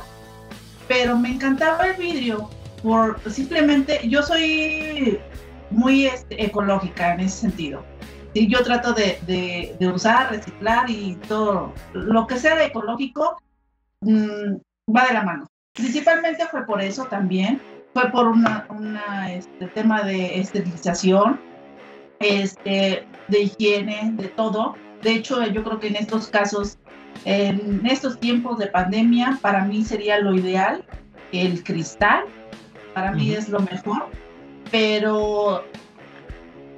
pero me encantaba el vidrio, por simplemente, yo soy muy este, ecológica en ese sentido. Y yo trato de, de, usar, reciclar y todo, lo que sea de ecológico, mm, va de la mano. Principalmente fue por eso también, fue por una este, tema de esterilización, este, de higiene, de todo. De hecho, yo creo que en estos casos, en estos tiempos de pandemia, para mí sería lo ideal el cristal, para mí es lo mejor, pero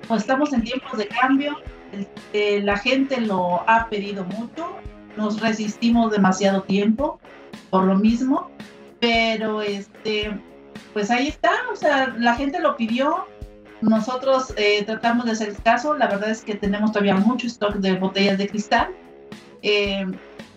pues, estamos en tiempos de cambio, este, la gente lo ha pedido mucho, nos resistimos demasiado tiempo por lo mismo, pero este, pues ahí está, o sea, la gente lo pidió, nosotros eh, tratamos de hacer caso, la verdad es que tenemos todavía mucho stock de botellas de cristal, eh,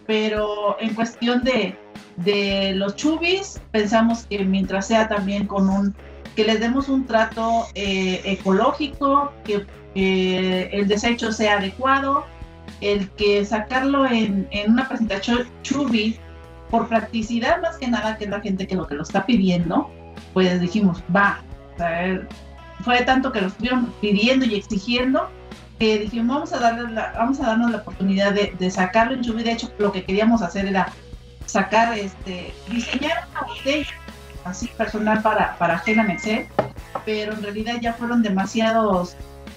pero en cuestión de, de los chubis, pensamos que mientras sea también con un, que les demos un trato eh, ecológico, que, el desecho sea adecuado, el que sacarlo en, en una presentación chubi, por practicidad más que nada, que es la gente que lo que lo está pidiendo, pues dijimos, va, fue tanto que lo estuvieron pidiendo y exigiendo que dijimos, vamos a, darle vamos a darnos la oportunidad de, sacarlo en Chubi. De hecho, lo que queríamos hacer era sacar, este, diseñar una botella así personal para, para Gena pero en realidad ya fueron demasiados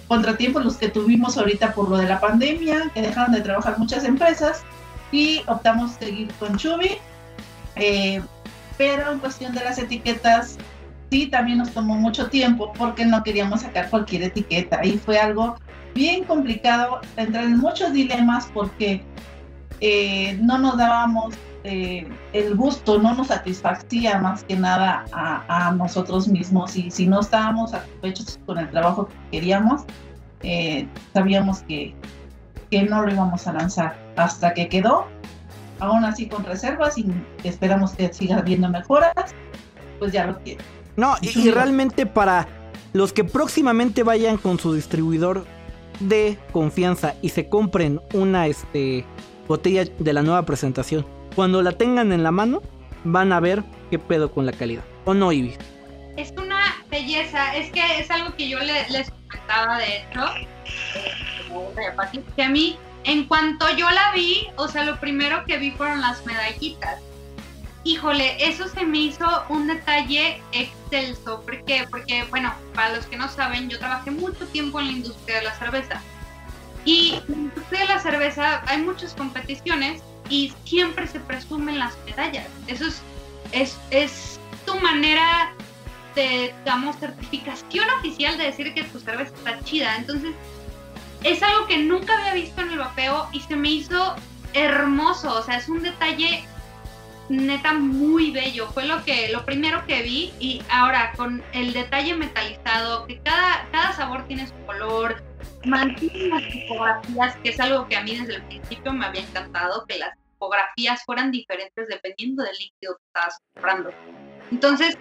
contratiempos los que tuvimos ahorita por lo de la pandemia, que dejaron de trabajar muchas empresas y optamos seguir con Chubi. Eh, pero en cuestión de las etiquetas, sí, también nos tomó mucho tiempo porque no queríamos sacar cualquier etiqueta y fue algo bien complicado, entrar en muchos dilemas porque eh, no nos dábamos eh, el gusto, no nos satisfacía más que nada a, nosotros mismos y si no estábamos satisfechos con el trabajo que queríamos, eh, sabíamos que, que no lo íbamos a lanzar hasta que quedó aún así con reservas y esperamos que siga habiendo mejoras, pues ya lo tiene. No, y, realmente para los que próximamente vayan con su distribuidor de confianza y se compren una este, botella de la nueva presentación, cuando la tengan en la mano, van a ver qué pedo con la calidad. ¿O no, Ivy? Es una belleza, es que es algo que yo les comentaba de hecho, que a mí en cuanto yo la vi, o sea, lo primero que vi fueron las medallitas. Híjole, eso se me hizo un detalle excelso. ¿Por qué? Porque, bueno, para los que no saben, yo trabajé mucho tiempo en la industria de la cerveza. Y en la industria de la cerveza hay muchas competiciones y siempre se presumen las medallas. Eso es, es, es tu manera de, digamos, certificación oficial de decir que tu cerveza está chida. Entonces, es algo que nunca había visto en el vapeo y se me hizo hermoso, o sea, es un detalle neta muy bello, fue lo que lo primero que vi y ahora con el detalle metalizado, que cada, cada sabor tiene su color, mantiene las tipografías, que es algo que a mí desde el principio me había encantado, que las tipografías fueran diferentes dependiendo del líquido que estabas comprando. Entonces,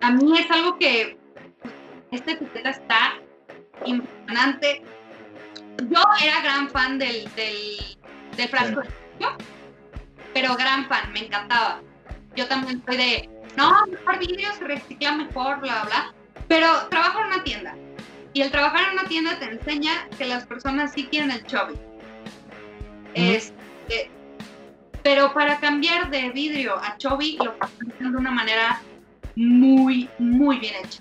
a mí es algo que esta etiqueta está impresionante, yo era gran fan del, del, frasco pero gran fan, me encantaba. Yo también soy de, no, mejor vidrio, se recicla mejor, bla, bla. Pero trabajo en una tienda. Y el trabajar en una tienda te enseña que las personas sí quieren el chubby. Este, pero para cambiar de vidrio a chubby lo hacen de una manera muy, muy bien hecha.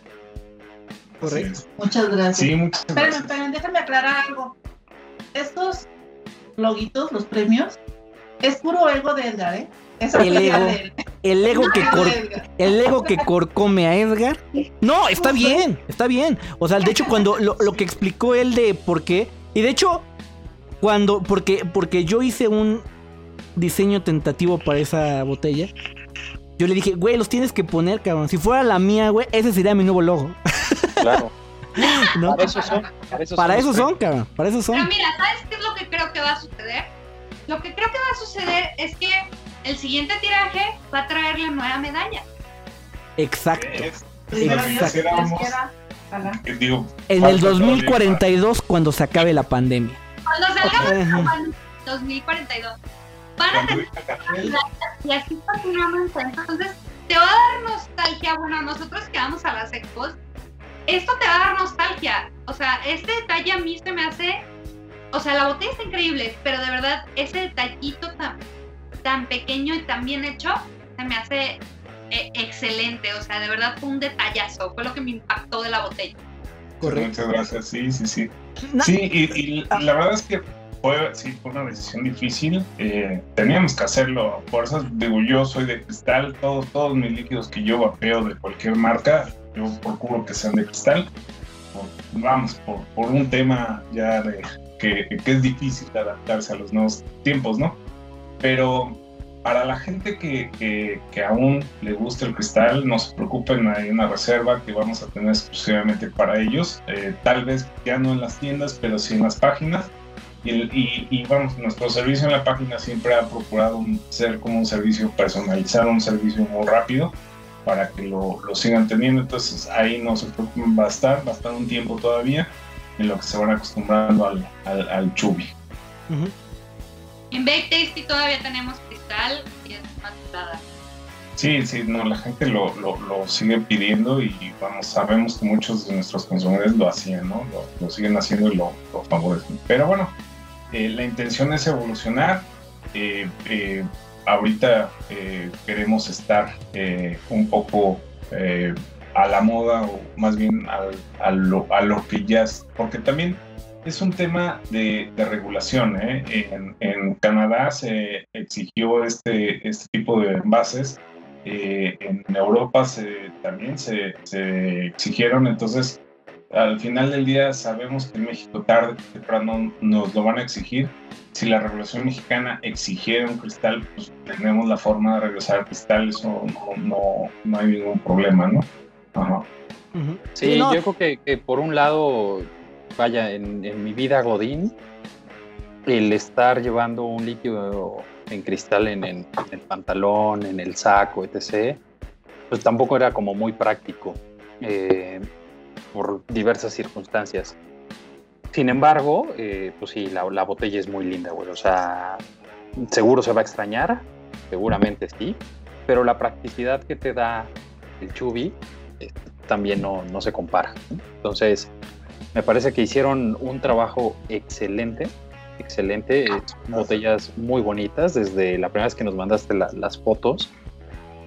Correcto. Muchas gracias. Sí, muchas gracias. Esperen, déjame aclarar algo estos loguitos, los premios, es puro ego de Edgar, ¿eh? el ego, el ego que el ego que corcome a Edgar. No, está bien, está bien. O sea, de hecho, cuando lo, que explicó él de por qué. Y de hecho, cuando. Porque, porque yo hice un diseño tentativo para esa botella. Yo le dije, güey, los tienes que poner, cabrón. Si fuera la mía, güey, ese sería mi nuevo logo. claro. ¿no? Para eso son. Para eso Para son eso son, cabrón. Para eso Pero son. mira, ¿sabes qué es lo que creo que va a suceder? Lo que creo que va a suceder es que el siguiente tiraje va a traer la nueva medalla. Exacto. Es- Primero si Dios, quisiéramos, Dios quiera. Ojalá. eh, digo, En el todavía 2042, cuando se acabe la pandemia. Cuando salgamos Ajá. en 2042, van a tener y así continuamos. Entonces, te va a dar nostalgia. Bueno, nosotros que vamos a las expos, esto te va a dar nostalgia. O sea, este detalle a mí se me hace. O sea, la botella está increíble, pero de verdad, ese detallito tan, tan pequeño y tan bien hecho, se me hace eh, excelente. O sea, de verdad fue un detallazo. Fue lo que me impactó de la botella. Muchas gracias, sí, sí, sí. Sí, y, y la verdad es que fue, sí, fue una decisión difícil. Eh, teníamos que hacerlo a fuerzas. Digo, yo soy de cristal, todos, todos mis líquidos que yo vapeo de cualquier marca, yo procuro que sean de cristal. Por- vamos, por, por un tema ya de que, que es difícil adaptarse a los nuevos tiempos, ¿no? Pero para la gente que, que, que aún le gusta el cristal, no se preocupen, hay una reserva que vamos a tener exclusivamente para ellos. Eh, tal vez ya no en las tiendas, pero sí en las páginas. Y, y- y, vamos, nuestro servicio en la página siempre ha procurado ser como un servicio personalizado, un servicio muy rápido para que lo, lo sigan teniendo. Entonces ahí no se preocupen, va a estar, va a estar un tiempo todavía en lo que se van acostumbrando al, al, al chubi. En Bake Tasty todavía tenemos cristal y es más. Sí, sí, no, la gente lo, lo, lo sigue pidiendo y vamos, sabemos que muchos de nuestros consumidores lo hacían, ¿no? Lo, lo siguen haciendo y lo, lo favorecen. Pero bueno, eh, la intención es evolucionar. Eh, eh, ahorita eh, queremos estar eh, un poco eh, a la moda o más bien al- a, lo, a lo que ya es, porque también es un tema de, de regulación. ¿eh? En, en Canadá se exigió este, este tipo de envases eh, en Europa se, también se, se exigieron, entonces al final del día sabemos que en México tarde o temprano nos lo van a exigir. Si la regulación mexicana exigiera un cristal, pues tenemos la forma de regresar al cristal, eso no, no, no hay ningún problema, ¿no? Ajá. Sí, no, yo creo que, que por un lado, vaya, en, en mi vida Godín, el estar llevando un líquido en cristal en, en- en el pantalón, en el saco, etc., pues tampoco era como muy práctico eh, por diversas circunstancias. Sin embargo, eh, pues sí, la, la botella es muy linda, güey. O sea, seguro se va a extrañar, seguramente sí, pero la practicidad que te da el Chubi también no, no se compara. Entonces, me parece que hicieron un trabajo excelente, excelente, eh, son botellas muy bonitas, desde la primera vez que nos mandaste la- las fotos,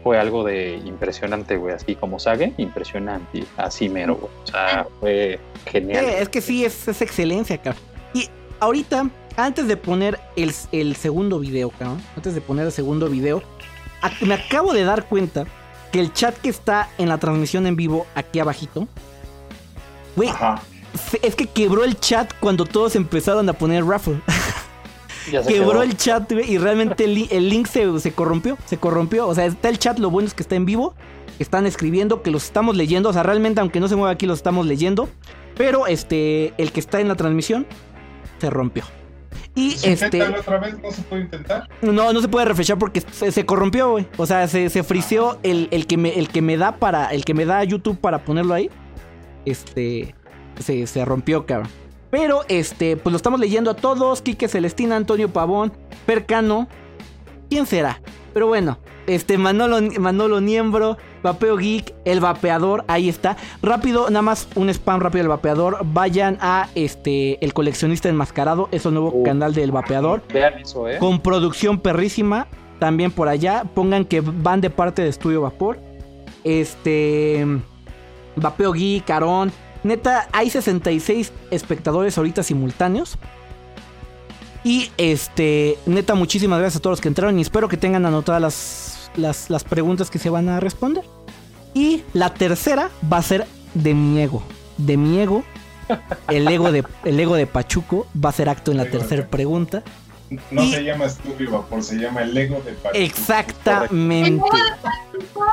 fue algo de impresionante, güey, así como Sage, impresionante, así mero, güey. O sea, fue genial. Eh, es que sí, es, es excelencia, cabrón. Y ahorita, antes de poner el, el segundo video, cabrón, antes de poner el segundo video, me acabo de dar cuenta que el chat que está en la transmisión en vivo, aquí abajito, güey, es que quebró el chat cuando todos empezaron a poner raffle. Quebró quedó. el chat, güey, y realmente el link se, se corrompió, se corrompió. O sea, está el chat, lo bueno es que está en vivo, que están escribiendo, que los estamos leyendo. O sea, realmente, aunque no se mueva aquí, los estamos leyendo. Pero este, el que está en la transmisión se rompió. Y Si este, otra vez, no se puede intentar. no, no se puede refrescar porque se, se corrompió, güey. O sea, se, se friseó el, el que me, el que me da para, el que me da YouTube para ponerlo ahí. Este, se, se rompió, cabrón. Pero, este, pues lo estamos leyendo a todos. Quique Celestina, Antonio Pavón, Percano. ¿Quién será? Pero bueno, este, Manolo, Manolo Niembro, Vapeo Geek, El Vapeador, ahí está. Rápido, nada más un spam rápido del Vapeador. Vayan a, este, El Coleccionista Enmascarado, es el nuevo Uh. canal del Vapeador Vean eso, ¿eh? con producción perrísima. También por allá. Pongan que van de parte de Estudio Vapor. Este. Vapeo Geek, Carón. Neta, hay 66 espectadores ahorita simultáneos. Y este. Neta, muchísimas gracias a todos los que entraron. Y espero que tengan anotadas las, las, las preguntas que se van a responder. Y la tercera va a ser de mi ego. De mi ego. El ego de, el ego de Pachuco va a ser acto en la tercera pregunta. No Y- se llama Estudio Vapor, se llama el Lego de Pachuco. Exactamente. El nuevo de Pachuco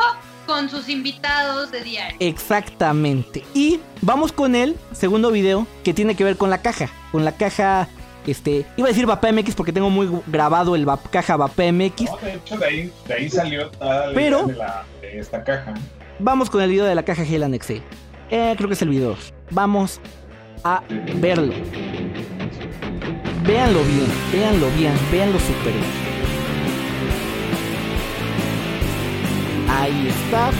con sus invitados de diario. Exactamente. Y vamos con el segundo video que tiene que ver con la caja. Con la caja, este, iba a decir Vapea MX porque tengo muy grabado el vap- caja Vapea MX. No, de hecho, de ahí, de ahí salió toda la Pero- idea de, la- de esta caja. Vamos con el video de la caja Hell Excel. Eh, creo que es el video. Vamos a verlo. Véanlo bien, véanlo bien, véanlo súper bien. Ahí está.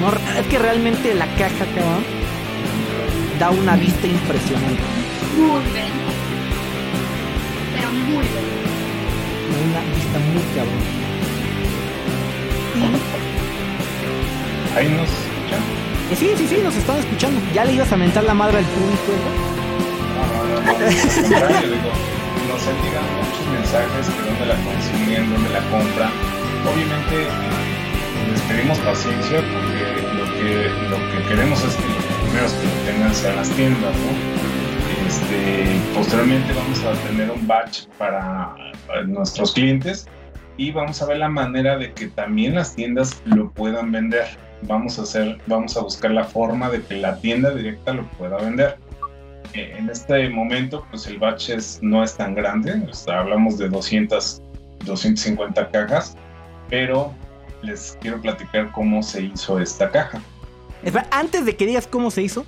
No, es que realmente la caja, cabrón, da una vista impresionante. Muy bien. Pero muy bien. Una vista muy cabrón. Ahí nos escuchan. Y sí, sí, sí, nos están escuchando. Ya le ibas a mentar la madre al público, ¿no? No, no, no, no, digo, nos han llegado muchos mensajes de dónde la consiguen, dónde la compran. Obviamente eh, les pedimos paciencia porque lo que, lo que queremos es que los primeros que lo tengan sean las tiendas, ¿no? Este, posteriormente vamos a tener un batch para, para nuestros clientes y vamos a ver la manera de que también las tiendas lo puedan vender. Vamos a hacer, vamos a buscar la forma de que la tienda directa lo pueda vender. Eh, en este momento, pues el batch es- no es tan grande, o sea, hablamos de 200, 250 cajas, pero les quiero platicar cómo se hizo esta caja. Antes de que digas cómo se hizo,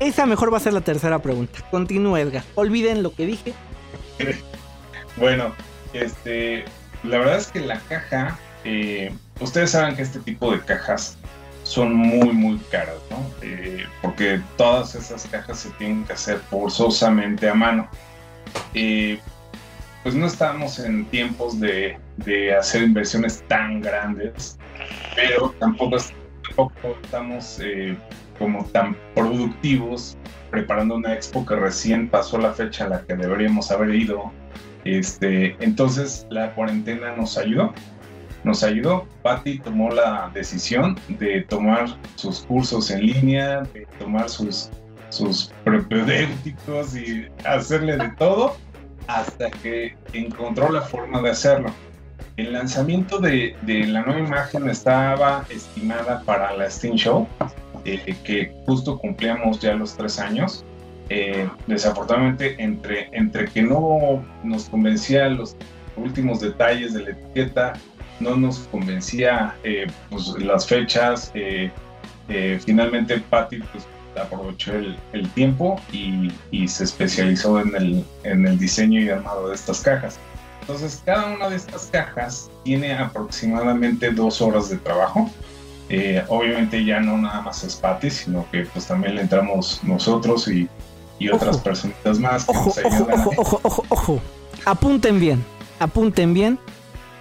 esa mejor va a ser la tercera pregunta. Continúa, Edgar. Olviden lo que dije. Bueno, este, la verdad es que la caja, eh, ustedes saben que este tipo de cajas son muy, muy caras, ¿no? Eh, porque todas esas cajas se tienen que hacer forzosamente a mano. Eh, pues no estamos en tiempos de, hacer inversiones tan grandes, pero tampoco, es- tampoco estamos como tan productivos preparando una expo que recién pasó la fecha a la que deberíamos haber ido. Este, entonces la cuarentena nos ayudó. Nos ayudó. Patty tomó la decisión de tomar sus cursos en línea, de tomar sus, sus propedéuticos y hacerle de todo hasta que encontró la forma de hacerlo. El lanzamiento de, de la nueva imagen estaba estimada para la Steam Show, eh, que justo cumplíamos ya los tres años. Eh, desafortunadamente, entre, entre que no nos convencía los últimos detalles de la etiqueta, no nos convencía eh, pues, las fechas, eh, eh, finalmente Patty pues, aprovechó el, el tiempo y, y se especializó en el, en el diseño y armado de estas cajas. Entonces, cada una de estas cajas tiene aproximadamente dos horas de trabajo. Obviamente ya no nada más es Patty, sino que pues también le entramos nosotros y, y otras Ojo. personitas más que Ojo, nos ojo, ojo, ojo, ojo, ojo. Apunten bien. Apunten bien.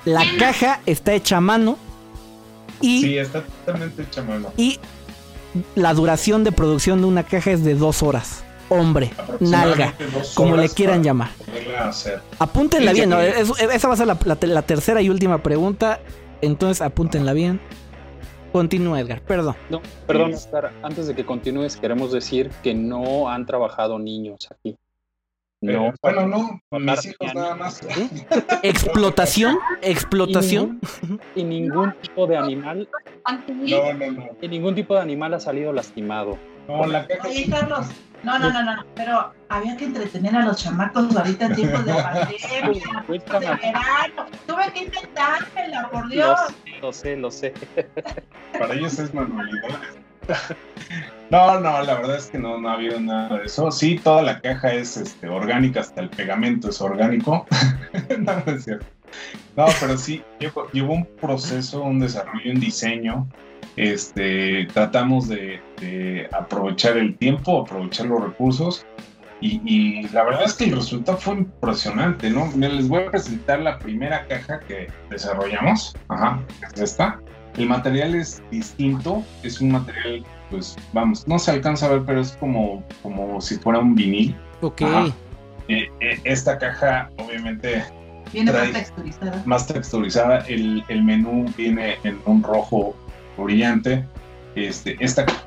La caja está hecha a mano. Y, Sí, está totalmente hecha a mano. y la duración de producción de una caja es de dos horas. Hombre, nalga, como le quieran llamar. Apúntenla Sí, bien, ¿no? Es- esa va a ser la, la- la tercera y última pregunta. Entonces apúntenla bien. Continúa, Edgar, perdón. No, perdón. Oscar, antes de que continúes, queremos decir que no han trabajado niños aquí. No, Eh, bueno, no, mis hijos nada más. Explotación, explotación. Y ningún tipo de animal, No, no, no. y ningún tipo de animal ha salido lastimado. No, la caja Oye. Carlos, no, no, no, no, pero había que entretener a los chamacos ahorita en tiempos de pandemia, tiempos de verano. Tuve que inventármela, por Dios. Lo sé, lo sé. Para ellos es manualidad. No, no, la verdad es que no, no ha habido nada de eso. Sí, toda la caja es este, orgánica, hasta el pegamento es orgánico. no, no es cierto. No, pero sí, llevó, llevó un proceso, un desarrollo, un diseño. Este, tratamos de, aprovechar el tiempo, aprovechar los recursos. Y, la verdad es que el resultado fue impresionante, ¿no? Les voy a presentar la primera caja que desarrollamos. Ajá, es esta. El material es distinto, es un material, pues vamos, no se alcanza a ver, pero es como, como si fuera un vinil. Ok. Eh, eh, esta caja, obviamente, Viene más texturizada. más texturizada, el, el menú viene en un rojo brillante. Este, esta caja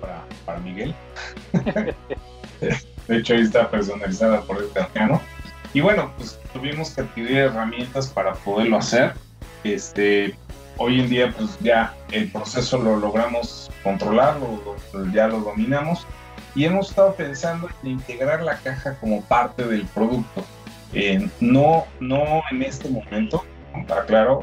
para, para Miguel. De hecho, ahí está personalizada por este arcano. Y bueno, pues tuvimos que adquirir herramientas para poderlo hacer. Este, hoy en día, pues ya el proceso lo logramos controlar, ya lo dominamos y hemos estado pensando en integrar la caja como parte del producto. no, no en este momento, está claro,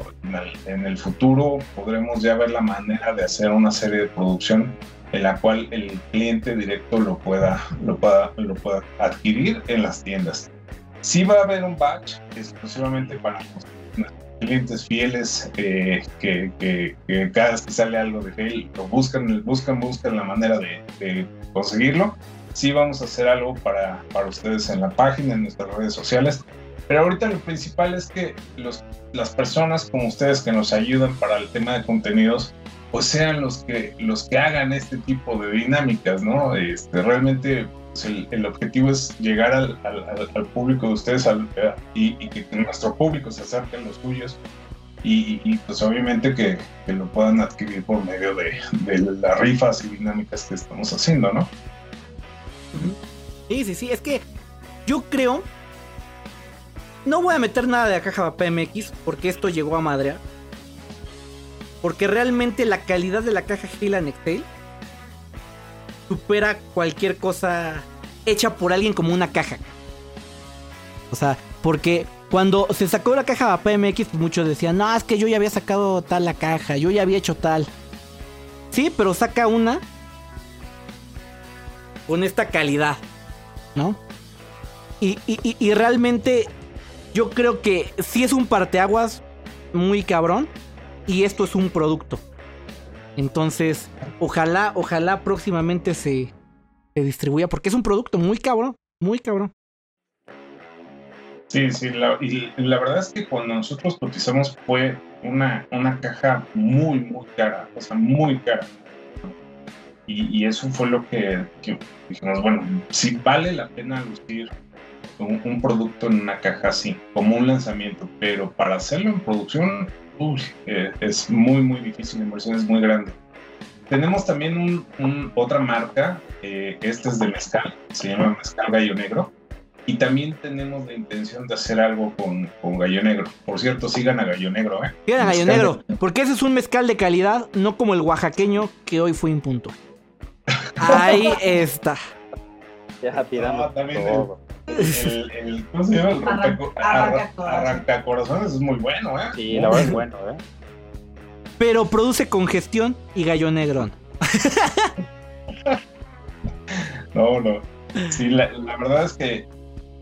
en el, futuro podremos ya ver la manera de hacer una serie de producción en la cual el cliente directo lo pueda, lo pueda, lo pueda adquirir en las tiendas. Sí va a haber un batch exclusivamente para los clientes fieles eh, que, que, cada vez que sale algo de él lo buscan, buscan, buscan la manera de, de conseguirlo. Sí vamos a hacer algo para, para ustedes en la página, en nuestras redes sociales. Pero ahorita lo principal es que los, las personas como ustedes que nos ayudan para el tema de contenidos, pues sean los que, los que hagan este tipo de dinámicas, ¿no? Este, realmente pues, el, objetivo es llegar al, al, público de ustedes eh, y, que nuestro público se acerque a los suyos y, y, pues obviamente que, lo puedan adquirir por medio de, las rifas y dinámicas que estamos haciendo, ¿no? Sí, sí, sí, es que yo creo no voy a meter nada de la caja PMX porque esto llegó a madre. Porque realmente la calidad de la caja Hila Excel supera cualquier cosa hecha por alguien como una caja. O sea, porque cuando se sacó la caja PMX, pues muchos decían, no, es que yo ya había sacado tal la caja, yo ya había hecho tal. Sí, pero saca una con esta calidad, ¿no? Y, y, y realmente yo creo que sí es un parteaguas muy cabrón y esto es un producto. Entonces, ojalá, ojalá próximamente se, se distribuya porque es un producto muy cabrón, muy cabrón. Sí, sí, la, y la verdad es que cuando nosotros cotizamos fue una, una caja muy, muy cara, o sea, muy cara. Y, eso fue lo que, dijimos, bueno, si vale la pena lucir un, producto en una caja así, como un lanzamiento, pero para hacerlo en producción eh, es muy, muy difícil, la inversión es muy grande. Tenemos también un, otra marca, eh, este es de mezcal, se llama Mezcal Gallo Negro, y también tenemos la intención de hacer algo con, con, Gallo Negro. Por cierto, sigan a Gallo Negro, ¿eh? Sigan a Gallo Negro, porque ese es un mezcal de calidad, no como el oaxaqueño que hoy fue punto Ahí está. Ya tirando todo. El, el, ¿Cómo se llama? El arranca, corazones es muy bueno, ¿eh? Sí, la verdad es bueno, ¿eh? Pero produce congestión y gallo negrón. no, no. Sí, la, verdad es que,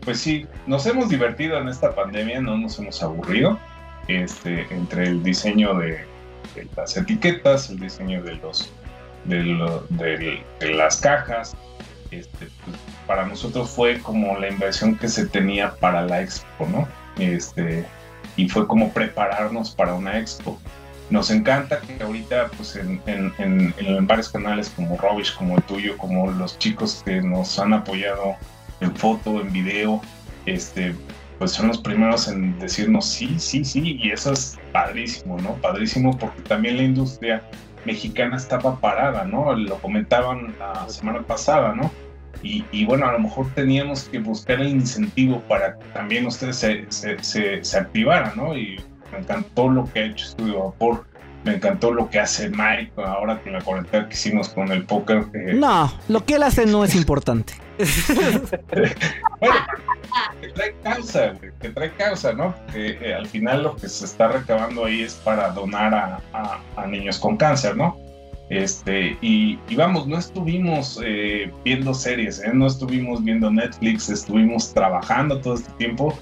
pues sí, nos hemos divertido en esta pandemia, no nos hemos aburrido. Este, entre el diseño de, las etiquetas, el diseño de los de, lo, de, de las cajas, este, pues, para nosotros fue como la inversión que se tenía para la expo, ¿no? Este, y fue como prepararnos para una expo. Nos encanta que ahorita, pues en, en, en, varios canales como Robish, como el tuyo, como los chicos que nos han apoyado en foto, en video, este, pues son los primeros en decirnos sí, sí, sí, y eso es padrísimo, ¿no? Padrísimo porque también la industria mexicana estaba parada, ¿no? Lo comentaban la semana pasada, ¿no? Y, bueno, a lo mejor teníamos que buscar el incentivo para que también ustedes se, se, se, activaran, ¿no? Y me encantó lo que ha hecho Estudio Vapor, me encantó lo que hace Mike ahora con la cuarentena que hicimos con el póker. no, lo que él hace no es importante. bueno, que trae causa, que trae causa, ¿no? Que eh, al final lo que se está recabando ahí es para donar a, a niños con cáncer, ¿no? Este, y, vamos, no estuvimos eh, viendo series, ¿eh? no estuvimos viendo Netflix, estuvimos trabajando todo este tiempo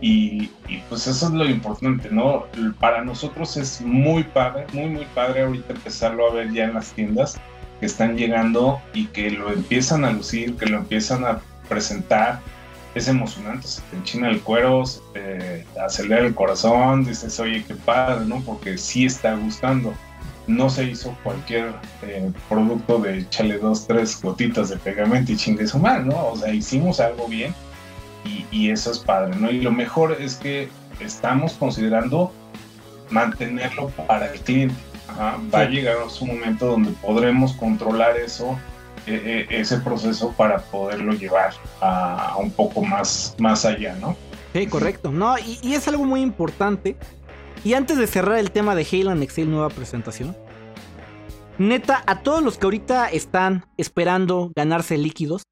y, pues eso es lo importante, ¿no? Para nosotros es muy padre, muy, muy padre ahorita empezarlo a ver ya en las tiendas que están llegando y que lo empiezan a lucir, que lo empiezan a presentar. Es emocionante, se te enchina el cuero, se te acelera el corazón, dices, oye, qué padre, ¿no? Porque sí está gustando no se hizo cualquier eh, producto de echarle dos, tres gotitas de pegamento y chingue su ¿no? O sea, hicimos algo bien y, eso es padre, ¿no? Y lo mejor es que estamos considerando mantenerlo para el cliente. Va a llegar un momento donde podremos controlar eso, e, e, ese proceso para poderlo llevar a, un poco más, más allá, ¿no? Sí, correcto. No, y, y es algo muy importante Y antes de cerrar el tema de Halo and Excel nueva presentación, neta, a todos los que ahorita están esperando ganarse líquidos,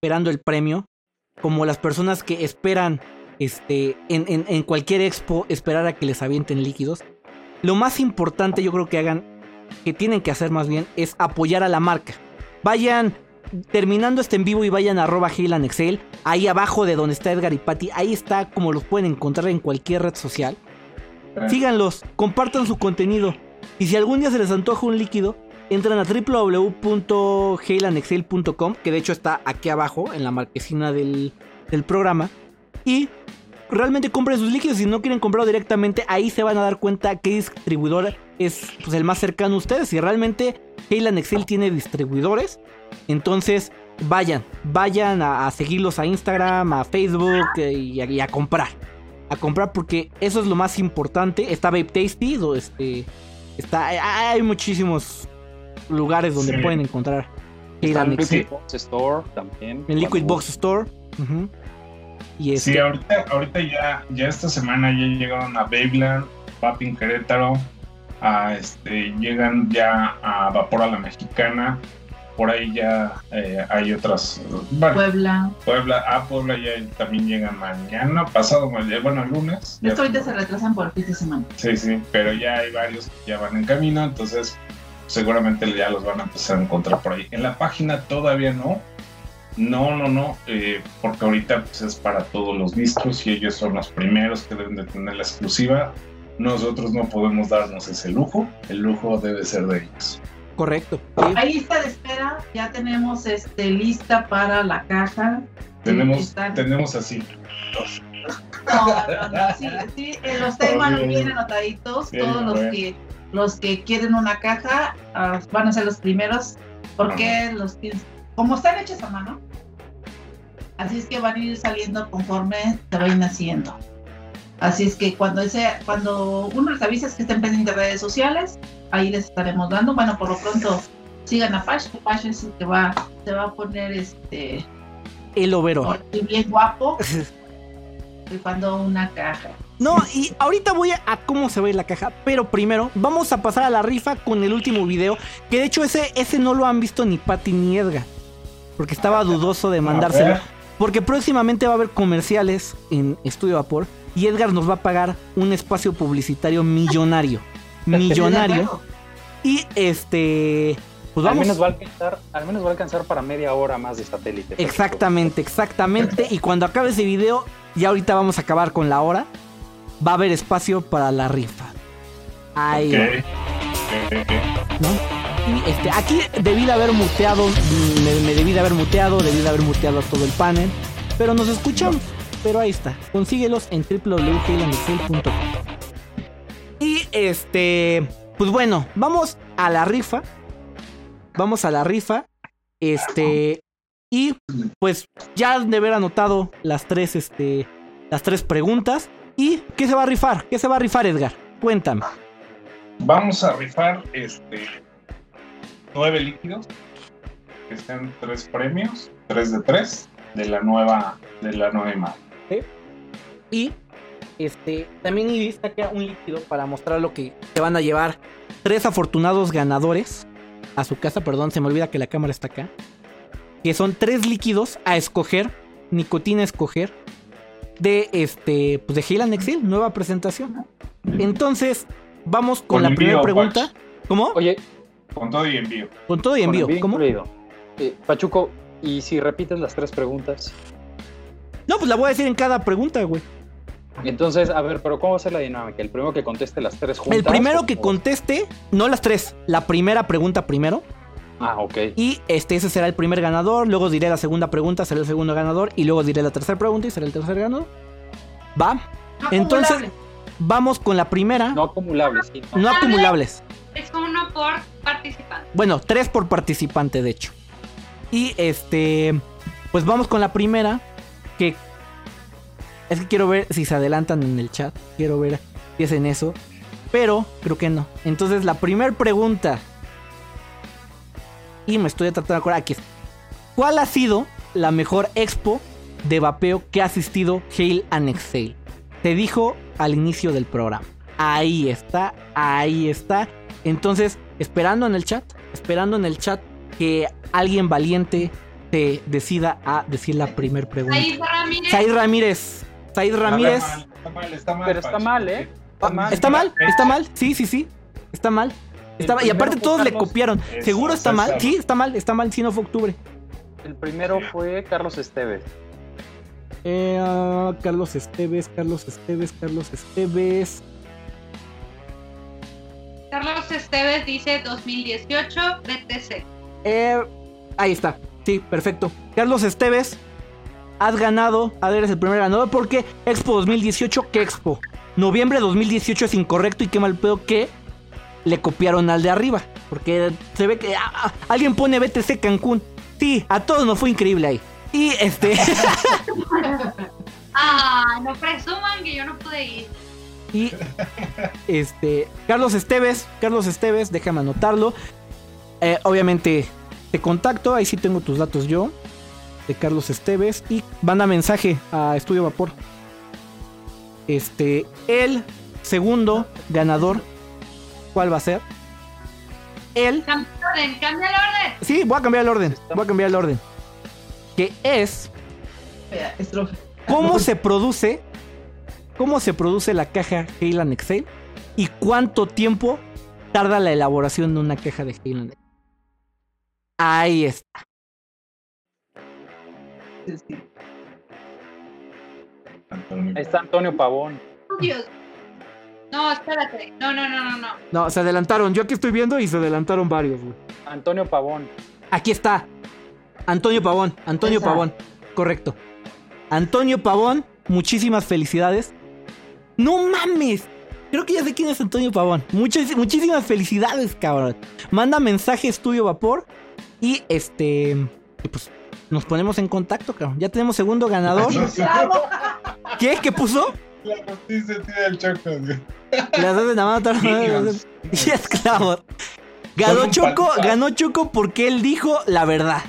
esperando el premio, como las personas que esperan este, en, en- en cualquier expo esperar a que les avienten líquidos, lo más importante yo creo que hagan, que tienen que hacer más bien, es apoyar a la marca. Vayan terminando este en vivo y vayan a arroba Excel, ahí abajo de donde está Edgar y Patty, ahí está como los pueden encontrar en cualquier red social. Síganlos, compartan su contenido. Y si algún día se les antoja un líquido, entran a www.heilandexcel.com, que de hecho está aquí abajo en la marquesina del, programa. Y realmente compren sus líquidos. Si no quieren comprarlo directamente, ahí se van a dar cuenta qué distribuidor es pues, el más cercano a ustedes. Si realmente Heyland Excel tiene distribuidores, entonces vayan, vayan a, seguirlos a Instagram, a Facebook eh, y, a, comprar. A comprar porque eso es lo más importante. Está Vape Tasty, este, está, hay muchísimos lugares donde Sí. pueden encontrar Heyland en. Liquid Box Store también. En Liquid Box Store. Y este, Sí, ahorita, ahorita ya, ya esta semana ya llegaron a Babeland, Vaping Querétaro, a este, llegan ya a Vapor a la Mexicana, por ahí ya eh, hay otras, bueno, Puebla. Puebla, a Puebla ya también llegan mañana, pasado, mañana, bueno, el lunes. ya- Esto ahorita se retrasan por el fin de semana. Sí, sí, pero ya hay varios que ya van en camino, entonces seguramente ya los van a empezar a encontrar por ahí. En la página todavía no. No, no, no, eh, porque ahorita pues, es para todos los distros y ellos son los primeros que deben de tener la exclusiva. Nosotros no podemos darnos ese lujo, el lujo debe ser de ellos. correcto. sí. Hay lista de espera, ya tenemos este lista para la caja. Tenemos, están- tenemos así. dos. No, no, no, sí, sí, los temas Bien. bien anotaditos, Bien, todos los que los que quieren una caja ah, van a ser los primeros, porque los como están hechos a mano, así es que van a ir saliendo conforme se vayan haciendo. Así es que cuando ese, cuando uno les avisa que estén pendientes de redes sociales, ahí les estaremos dando. Bueno, por lo pronto sigan a Pash, que Pash es el que va, se va a poner este El overo. bien guapo, rifando una caja. No, y ahorita voy a, a cómo se va a ir la caja, pero primero vamos a pasar a la rifa con el último video, que de hecho ese, ese no lo han visto ni Patty ni Edgar, porque estaba dudoso de mandárselo, porque próximamente va a haber comerciales en Estudio Vapor y Edgar nos va a pagar un espacio publicitario millonario, millonario, y este, pues Al vamos. menos, va a alcanzar, al menos va a alcanzar para media hora más de satélite. Exactamente, exactamente. Y cuando acabe ese video, ya ahorita vamos a acabar con la hora. Va a haber espacio para la rifa. Ahí. ¿no? Y este, aquí debí de haber muteado, me, me debí de haber muteado, debí de haber muteado a todo el panel. Pero nos escuchamos. Pero ahí está. Consíguelos en www.helandexcel.com. Y este, pues bueno, vamos a la rifa. Vamos a la rifa. Este, y pues ya de haber anotado las tres, este, las tres preguntas. ¿Y qué se va a rifar? ¿Qué se va a rifar, Edgar? Cuéntame. Vamos a rifar este nueve líquidos, que sean tres premios, tres de tres, de la nueva, de la nueva imagen. Y este también Ibis saca un líquido para mostrar lo que se van a llevar tres afortunados ganadores a su casa. Perdón, se me olvida que la cámara está acá. Que son tres líquidos a escoger, nicotina a escoger, de este, pues de Heyland Excel, nueva presentación. Entonces, vamos con, Con la primera pregunta. ¿Cómo? Oye, Con todo y envío. Con todo y envío. con envío ¿Cómo? incluido. Eh, Pachuco, y si repites las tres preguntas, No, pues la voy a decir en cada pregunta, güey. entonces, a ver, pero ¿cómo va a ser la dinámica? El primero que conteste las tres juntas. El primero ¿o que conteste, no las tres, la primera pregunta primero. Ah, ok. Y este, ese será el primer ganador. Luego diré la segunda pregunta, será el segundo ganador. Y luego diré la tercera pregunta y será el tercer ganador. Va. No Entonces- acumulable. Vamos con la primera. No acumulables, sí. no. acumulables. Es uno por participante. Bueno, tres por participante, de hecho. Y este. Pues vamos con la primera. Que. Es que quiero ver si se adelantan en el chat. Quiero ver si hacen eso. Pero creo que no. Entonces, la primera pregunta. Y me estoy tratando de acordar. Aquí está. ¿Cuál ha sido la mejor expo de vapeo que ha asistido Hail and Exhale? Te dijo al inicio del programa. Ahí está, ahí está. Entonces, esperando en el chat, esperando en el chat que alguien valiente se decida a decir la primer pregunta. Said Ramírez. Said Ramírez. Said Ramírez. Está mal, está mal, Pero está Pacho, mal, ¿eh? Está mal. ¿Está mal? ¿Está mal? Sí, sí, sí. Está mal. Está mal. Y aparte todos le copiaron. ¿Seguro está mal? Sí, está mal, está mal. Si no fue octubre. El primero fue Carlos Esteves. Eh, ah, Carlos Esteves, Carlos Esteves, Carlos Esteves. Carlos Esteves dice 2018 BTC. Eh, ahí está. Sí, perfecto. Carlos Esteves, has ganado. A ver, eres el primer ganador porque Expo 2018, ¿qué Expo? Noviembre 2018 es incorrecto y qué mal pedo que le copiaron al de arriba. Porque se ve que ah, ah, alguien pone BTC Cancún. Sí, a todos nos fue increíble ahí. Y este. Ah, no presuman que yo no pude ir. Y este, Carlos Esteves, Carlos Esteves, déjame anotarlo. Eh, obviamente te contacto, ahí sí tengo tus datos yo, de Carlos Esteves. Y manda mensaje a Estudio Vapor. Este, el segundo ganador, ¿cuál va a ser? El, Cambia el orden, cambia el orden. sí, voy a cambiar el orden, voy a cambiar el orden. Que es. ¿Cómo se produce? ¿Cómo se produce la caja Heyland Excel? ¿Y cuánto tiempo tarda la elaboración de una caja de Heyland Excel? Ahí está. Sí, sí. Antonio. Ahí está Antonio Pavón. Oh, Dios. No, espérate. No, no, no, no, no. No, se adelantaron. Yo aquí estoy viendo y se adelantaron varios. güey. Antonio Pavón. Aquí está. Antonio Pavón. Antonio Esa. Pavón. Correcto. Antonio Pavón, muchísimas felicidades. No mames. Creo que ya sé quién es Antonio Pavón. Muchas, muchísimas felicidades, cabrón. Manda mensaje Estudio Vapor y este. y pues nos ponemos en contacto, cabrón. Ya tenemos segundo ganador. ¿Qué? ¿Qué puso? La noticia tiene el choco. güey. Las dos de la mano, todas las. Y esclavos. Ganó Choco, ganó Choco porque él dijo la verdad.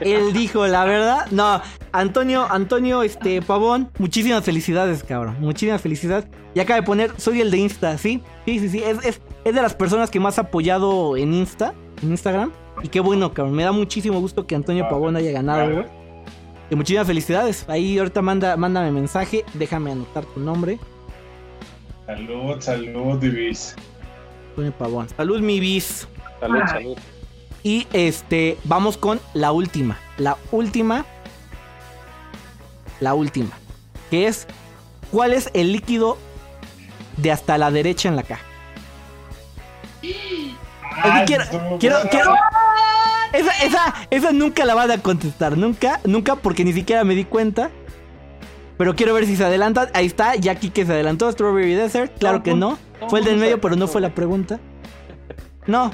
Él dijo la verdad. No, Antonio, Antonio, este, Pavón, muchísimas felicidades, cabrón. Muchísimas felicidades. Y acaba de poner, soy el de Insta, ¿sí? Sí, sí, sí. Es, es, es de las personas que más ha apoyado en Insta, en Instagram. Y qué bueno, cabrón. Me da muchísimo gusto que Antonio Ah, Pavón haya ganado, güey. Y muchísimas felicidades. Ahí ahorita manda, mándame mensaje. Déjame anotar tu nombre. Salud, salud, Divis. Antonio Pavón. Salud, mi bis. Salud, Ay. salud. Y este, vamos con la última. La última. La última. Que es, ¿cuál es el líquido de hasta la derecha en la caja? Ah, quiero- quiero- Esa, esa, esa nunca la van a contestar. Nunca, nunca, porque ni siquiera me di cuenta. Pero quiero ver si se adelanta. Ahí está, Jackie que se adelantó. Strawberry Desert. Claro que no. Fue el del medio, pero no fue la pregunta. No.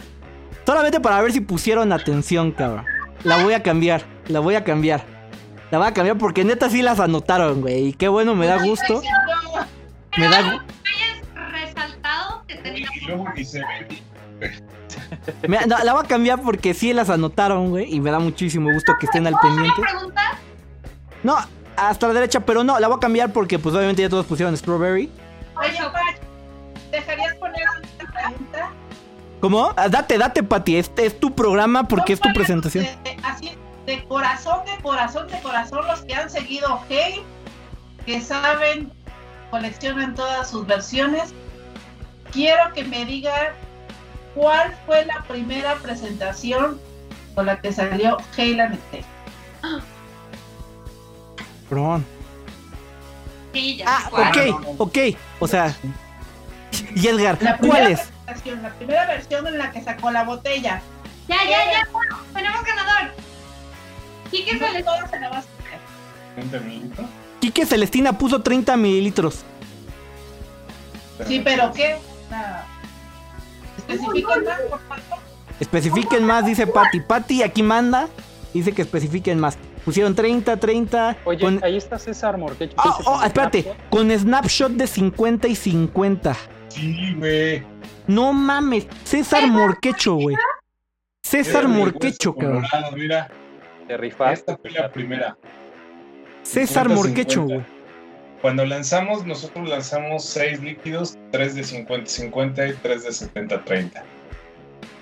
Solamente para ver si pusieron atención, cabrón. La voy a cambiar. La voy a cambiar. La voy a cambiar porque neta sí las anotaron, güey. Y qué bueno, me da gusto. Me da resaltado que me- no, la voy a cambiar porque sí las anotaron, güey. Y me da muchísimo gusto que estén al ¿Puedo hacer pendiente. No, hasta la derecha, pero no, la voy a cambiar porque pues obviamente ya todos pusieron Strawberry. Oye, Pach, ¿dejarías poner una pregunta? ¿Cómo? Ah, Date, date, Pati. Este es tu programa porque es tu presentación. de- de- así, de corazón, de corazón, de corazón, los que han seguido Hey, que saben, coleccionan todas sus versiones. Quiero que me digan cuál fue la primera presentación con la que salió Heyland Excel. Cabrón. Sí, ya Ah, cuál. ok, ok. O sea, y Edgar, La ¿cuál primera es? presentación, la primera versión en la que sacó la botella. Ya, ya, ya. bueno, tenemos ganador. Quique No se le todas se la vas a hacer. 20 minutos. Quique Celestina puso 30 mililitros. Sí, pero ¿qué? Nada. Especifiquen más, por favor. Especifiquen más, dice Pati. Pati aquí manda. Dice que especifiquen más. Pusieron 30, 30. Oye, con- ahí está César Morquecho. Oh, oh, espérate. Snapchat. Con snapshot de 50 y 50. Sí, güey. No mames. César Morquecho, güey. César Mira, Morquecho, cabrón. Mira, Te rifaste. esta fue la primera. César 50, Morquecho, 50. güey. Cuando lanzamos, nosotros lanzamos seis líquidos, tres de 50-50 y tres de 70-30.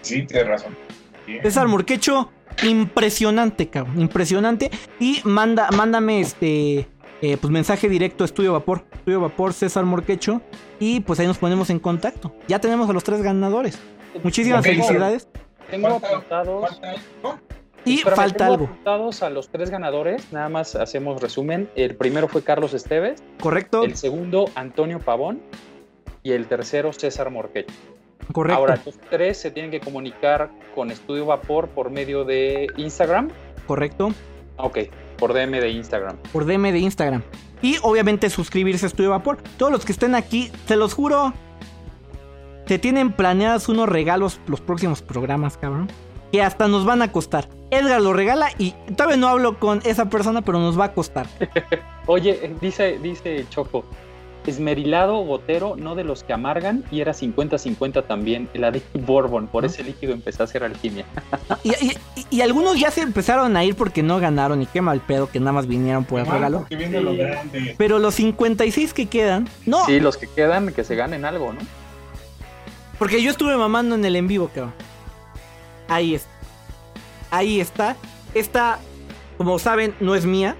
Sí, tienes razón. César Morquecho, impresionante, cabrón, impresionante. Y manda, mándame este eh, pues mensaje directo a Estudio Vapor, Estudio Vapor, César Morquecho. Y pues ahí nos ponemos en contacto. Ya tenemos a los tres ganadores. Muchísimas felicidades. Tengo apuntados. Y Espérame, falta algo, apuntados a los tres ganadores. Nada más hacemos resumen. El primero fue Carlos Esteves. ¿correcto? El segundo, Antonio Pavón. Y el tercero, César Morquecho. Correcto. Ahora, los tres se tienen que comunicar con Estudio Vapor por medio de Instagram. Correcto. Ok, por DM de Instagram. por DM de Instagram. Y obviamente suscribirse a Estudio Vapor. Todos los que estén aquí, se los juro, se tienen planeados unos regalos los próximos programas, cabrón. Que hasta nos van a costar. Edgar lo regala y todavía no hablo con esa persona, pero nos va a costar. Oye, dice, dice Choco, esmerilado gotero, no de los que amargan, y era 50-50 también, el Addictive Bourbon, por ese líquido empecé a hacer alquimia. Y, y- y- y algunos ya se empezaron a ir porque no ganaron y qué mal pedo que nada más vinieron por el Ah, regalo. porque viene lo grande. Pero los 56 que quedan, no, Sí, los que quedan, que se ganen algo, ¿no? Porque yo estuve mamando en el en vivo, cabrón. Ahí está. Ahí está. Esta, como saben, no es mía.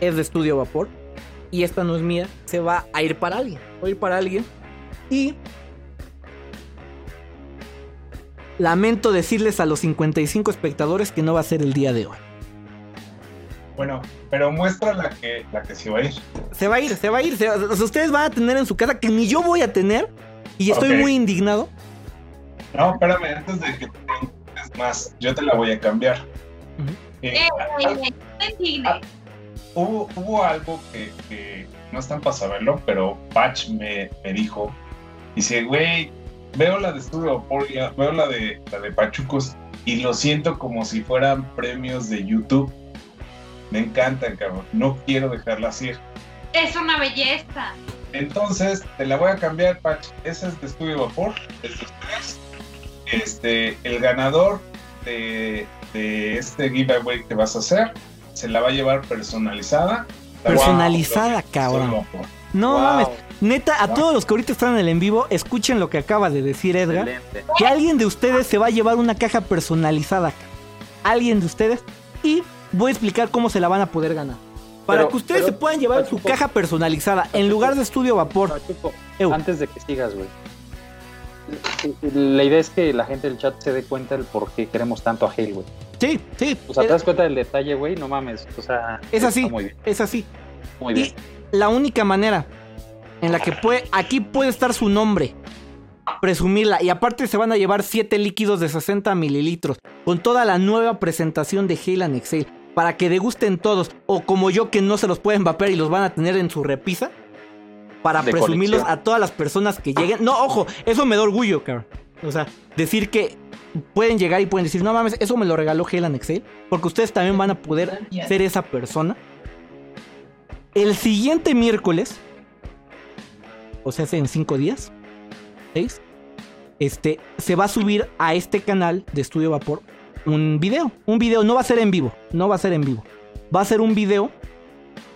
Es de Estudio Vapor. Y esta no es mía. Se va a ir para alguien. Va a ir para alguien. Y... Lamento decirles a los 55 espectadores que no va a ser el día de hoy. Bueno, pero muestra la que, la que se va a ir. Se va a ir, se va a ir. se- sea, ustedes van a tener en su casa que ni yo voy a tener. Y estoy muy indignado. No, espérame, antes de que más, yo te la voy a cambiar. Eh, Eh, hubo, hubo algo que, que no están para saberlo, pero Patch me, me dijo, dice, güey, veo la de Estudio Vapor, ya- veo la de, la de Pachucos y lo siento como si fueran premios de YouTube. Me encantan, cabrón. No quiero dejarlas ir. Es una belleza. Entonces, te la voy a cambiar, Patch. Esa es de Estudio Vapor, es de ustedes. Este, el ganador de, de este giveaway que vas a hacer se la va a llevar personalizada. Personalizada, cabrón. Estudio Vapor. No Wow, mames. Neta, a Wow. todos los que ahorita están en el en vivo, escuchen lo que acaba de decir Edgar. excelente. Que alguien de ustedes se va a llevar una caja personalizada. Alguien de ustedes. Y voy a explicar cómo se la van a poder ganar. Para Pero- que ustedes pero- se puedan llevar su caja personalizada en lugar de estudio vapor. Antes de que sigas, güey. La idea es que la gente del chat se dé cuenta del por qué queremos tanto a Hale, güey. Sí, sí. O sea, te das cuenta del detalle, güey, no mames. O sea, Es así. está Muy bien, es así. muy bien. Y la única manera en la que puede, aquí puede estar su nombre, presumirla, y aparte se van a llevar 7 líquidos de 60 mililitros, con toda la nueva presentación de Hale and Exhale, para que degusten todos, o como yo que no se los pueden vapear y los van a tener en su repisa, para De presumirlos colección. a todas las personas que lleguen. No, ojo, eso me da orgullo, cabrón. O sea, decir que pueden llegar y pueden decir, no mames, eso me lo regaló Hale and Exhale, porque ustedes también van a poder ser esa persona. El siguiente miércoles, o sea, en cinco días, seis, este, se va a subir a este canal de Estudio Vapor un video. Un video, no va a ser en vivo, no va a ser en vivo. Va a ser un video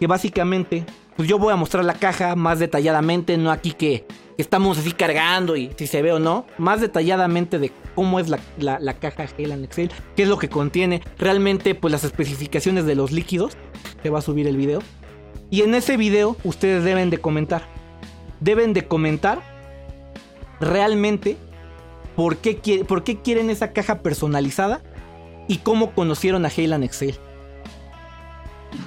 que básicamente, pues yo voy a mostrar la caja más detalladamente, no aquí que, estamos así cargando y si se ve o no, más detalladamente de cómo es la, la, la caja Hale and Excel, qué es lo que contiene, realmente pues las especificaciones de los líquidos, se va a subir el video. Y en ese video ustedes deben de comentar, deben de comentar realmente por qué, quiere- por qué quieren esa caja personalizada y cómo conocieron a Hale and Excel.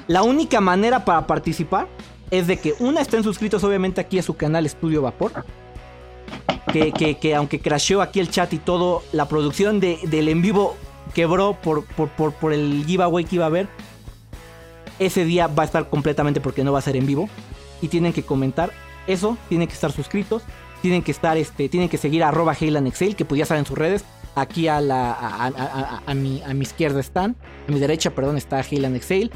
La única manera para participar es de que una estén suscritos obviamente aquí a su canal Estudio Vapor. Que, que- que aunque crasheó aquí el chat y todo, la producción de- del en vivo quebró por, por, por, por el giveaway que iba a haber. Ese día va a estar completamente porque no va a ser en vivo. Y tienen que comentar eso, tienen que estar suscritos, tienen que estar, este, tienen que seguir a arroba Excel, que pues ya saben sus redes. Aquí a, la, a, mi, a mi izquierda están, a mi derecha, perdón, está Hale and Excel.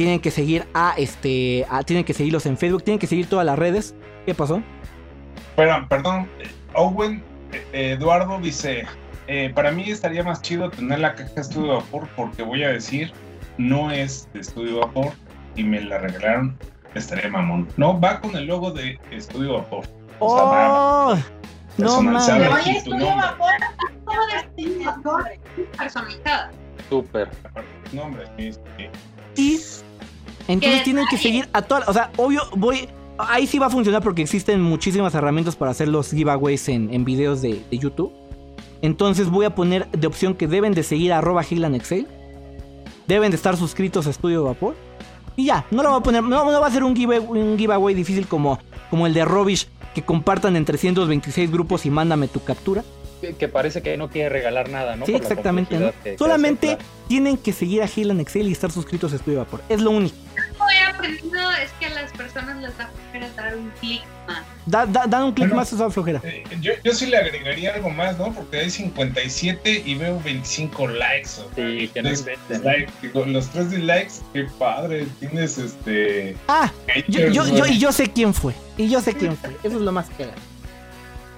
Tienen que seguir a este, a- tienen que seguirlos en Facebook, tienen que seguir todas las redes. ¿Qué pasó? Pero, perdón, eh, Owen eh, Eduardo dice, eh, para mí estaría más chido tener la caja Estudio Vapor porque voy a decir, no es de Estudio Vapor y me la regalaron estaría mamón. No, va con el logo de Estudio Vapor. O sea, va ¡Oh! No mames. aquí Oye, tu estudio nombre. vapor. Como de diseñador personalizada. Súper. Tu nombre, sí, entonces tienen que seguir a todas. O sea, obvio, voy. Ahí sí va a funcionar porque existen muchísimas herramientas para hacer los giveaways en, en videos de, de YouTube. Entonces voy a poner de opción que deben de seguir a arroba Excel. Deben de estar suscritos a Estudio Vapor. Y ya, no lo voy a poner, no, no va a ser un, give- un giveaway difícil como, como el de Robish, que compartan en 326 grupos y mándame tu captura. Que, parece que no quiere regalar nada, ¿no? Sí, Por exactamente, Solamente tienen que seguir a Higlan Excel y estar suscritos a Estudio Vapor. Es lo único. Lo que he aprendido es que a las personas les da flojera dar un clic más. Da, da- dan un clic Bueno. más esa flojera. Eh, Yo, yo sí le agregaría algo más, ¿no? Porque hay 57 y veo 25 likes. o sea, Sí, que no dislikes. Digo, los tres dislikes, qué padre. Tienes este. Ah, yo, haters, yo, yo, y yo sé quién fue. Y yo sé quién fue. Eso es lo más que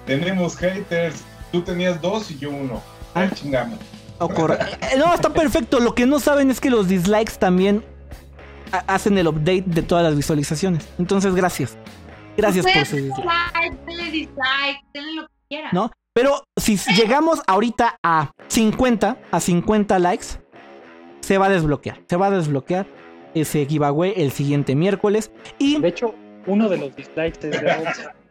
Tenemos haters. Tú tenías dos y yo uno. Ah. Ah, chingamos. No, está perfecto. Lo que no saben es que los dislikes también ha- hacen el update de todas las visualizaciones. Entonces, gracias. Gracias por su denle dislike. like, denle dislike, denle lo que quieran. ¿No? Pero si llegamos ahorita a 50, a 50 likes, se va a desbloquear. Se va a desbloquear ese giveaway el siguiente miércoles. Y De hecho, uno de los dislikes es de.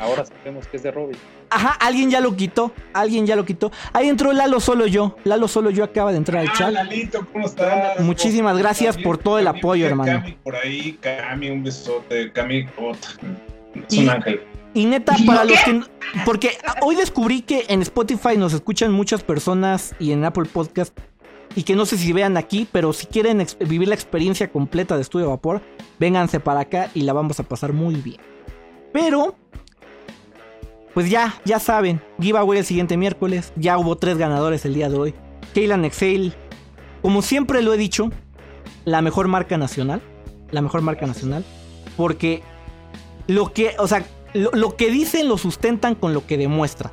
Ahora sabemos que es de Robin. Ajá, alguien ya lo quitó. Alguien ya lo quitó. Ahí entró Lalo solo yo. Lalo solo yo acaba de entrar al Ah, chat. Lalito, ¿cómo estás? Muchísimas gracias por todo el apoyo, hermano. Cami por ahí, Cami, un besote. Cami, es Y- un ángel. Y neta, ¿Y para qué? los que. Porque hoy descubrí que en Spotify nos escuchan muchas personas y en Apple Podcast. Y que no sé si vean aquí, pero si quieren vivir la experiencia completa de Estudio Vapor, vénganse para acá y la vamos a pasar muy bien. Pero, pues ya, ya saben, giveaway el siguiente miércoles. Ya hubo tres ganadores el día de hoy. Kaylan Excel, como siempre lo he dicho, la mejor marca nacional. La mejor marca nacional. Porque lo que, o sea, lo, lo que dicen lo sustentan con lo que demuestran.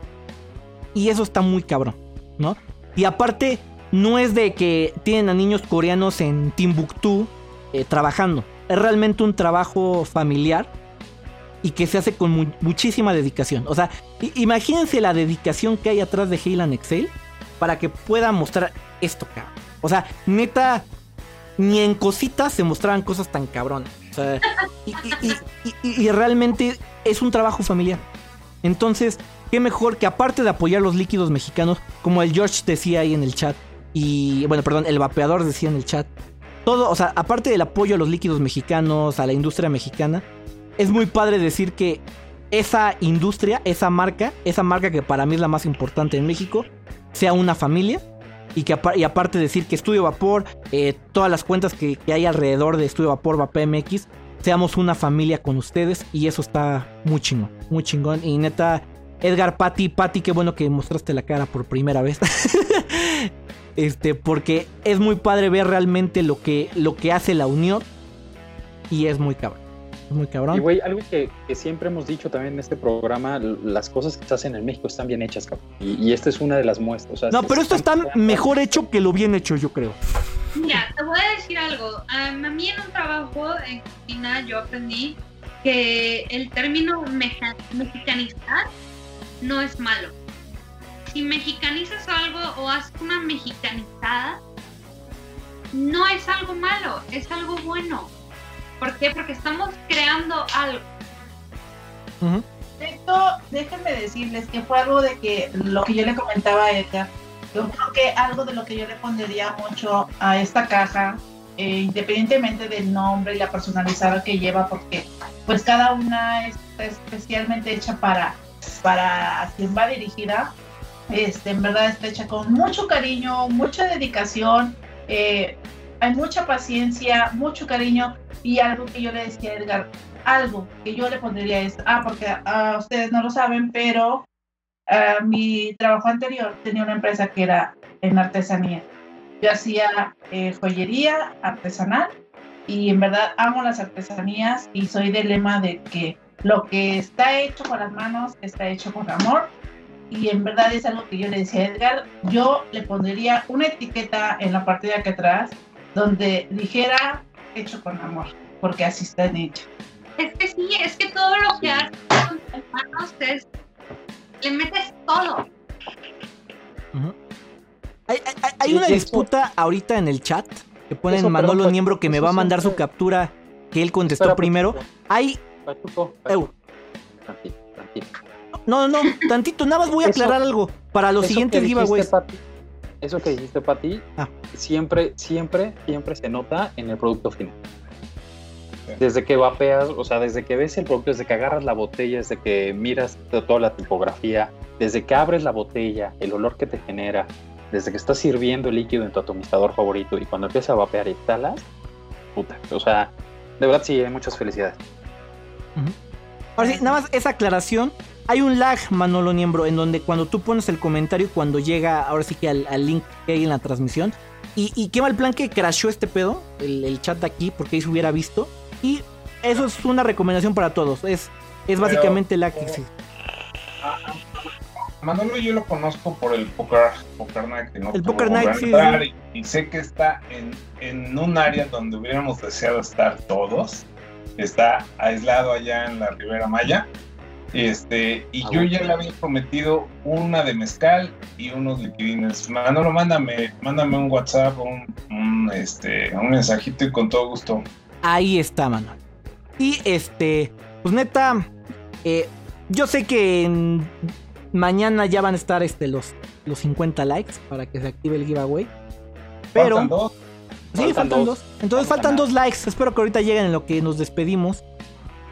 Y eso está muy cabrón, ¿no? Y aparte, no es de que tienen a niños coreanos en Timbuktu eh, trabajando. Es realmente un trabajo familiar y que se hace con mu- muchísima dedicación. O sea, imagínense la dedicación que hay atrás de Heyland Excel para que pueda mostrar esto, cabrón. O sea, neta, ni en cositas se mostraban cosas tan cabronas. O sea, y- y realmente es un trabajo familiar. Entonces, qué mejor que aparte de apoyar los líquidos mexicanos, como el George decía ahí en el chat, y bueno, perdón, el vapeador decía en el chat, todo, o sea, aparte del apoyo a los líquidos mexicanos, a la industria mexicana, es muy padre decir que esa industria, esa marca, esa marca que para mí es la más importante en México, sea una familia. Y, que y aparte decir que Estudio Vapor, eh, todas las cuentas que, que hay alrededor de Estudio Vapor, VapMX, seamos una familia con ustedes. Y eso está muy chingón, muy chingón. Y neta, Edgar, Patti, Patti, qué bueno que mostraste la cara por primera vez. este, porque es muy padre ver realmente lo que, lo que hace la unión. Y es muy cabrón. Es muy cabrón. Y güey, algo que, que siempre hemos dicho también en este programa, las cosas que se hacen en México están bien hechas, cabrón. Y, y esta es una de las muestras. o sea, No, pero esto está mejor hecho que lo bien hecho, yo creo. Mira, te voy a decir algo. Am, A mí en un trabajo en cocina yo aprendí que el término meja- mexicanizar no es malo. Si mexicanizas algo o haces una mexicanizada, no es algo malo, es algo bueno. ¿Por qué? Porque estamos creando algo. Ujú. Esto, déjenme decirles que fue algo de que lo que yo le comentaba a Edgar, yo creo que algo de lo que yo le pondría mucho a esta caja, eh, independientemente del nombre y la personalizada que lleva, porque pues cada una está especialmente hecha para, para quien va dirigida, este, en verdad está hecha con mucho cariño, mucha dedicación, eh, hay mucha paciencia, mucho cariño y algo que yo le decía a Edgar, algo que yo le pondría es, ah, porque ah, ustedes no lo saben, pero ah, mi trabajo anterior tenía una empresa que era en artesanía. Yo hacía eh, joyería artesanal y en verdad amo las artesanías y soy del lema de que lo que está hecho con las manos está hecho con amor y en verdad es algo que yo le decía a Edgar, yo le pondría una etiqueta en la parte de acá atrás donde dijera hecho con amor porque así están hechos. Es que sí, es que todo lo que haces con tus manos es. Le metes todo. Hay, hay- hay- hay Sí, una disputa ahorita en el chat que ponen Eso, Manolo perdón, Niembro que me va a mandar su captura que él contestó Espera, primero. Pachuco, Hay. Pachuco, Eu. Pachuco. Tranquilo, tranquilo. No, no, tantito, nada más voy a Eso- aclarar algo. Para los siguientes giveaways. Pati, Eso que dijiste, Pati, Ah. siempre, siempre, siempre se nota en el producto final. Desde que vapeas, o sea, desde que ves el producto, desde que agarras la botella, desde que miras to- toda la tipografía, desde que abres la botella, el olor que te genera, desde que estás sirviendo el líquido en tu atomizador favorito y cuando empiezas a vapear y talas, puta, o sea, de verdad sí, hay muchas felicidades. Ahora sí, nada más esa aclaración. Hay un lag, Manolo Niembro, en donde cuando tú pones el comentario, cuando llega ahora sí que al, al link que hay en la transmisión. Y, y qué mal plan que crashó este pedo, el, el chat de aquí, porque ahí se hubiera visto. Y eso es una recomendación para todos. Es, es básicamente el lag que existe. Manolo yo lo conozco por el Poker, poker Night. Que no El Poker Night, sí, entrar, Y, y sé que está en, en un área donde hubiéramos deseado estar todos. Está aislado allá en la Ribera Maya. Este, y Ah, yo bueno. ya le había prometido una de mezcal y unos liquidines. Manolo, mándame, mándame un WhatsApp, un, un, este, un mensajito y con todo gusto. Ahí está, Manuel. Y este, pues neta, eh, yo sé que en- mañana ya van a estar este, los, los 50 likes para que se active el giveaway. Pero, Faltan dos. sí, faltan faltan dos. dos. Entonces Falta faltan dos likes. Espero que ahorita lleguen en lo que nos despedimos.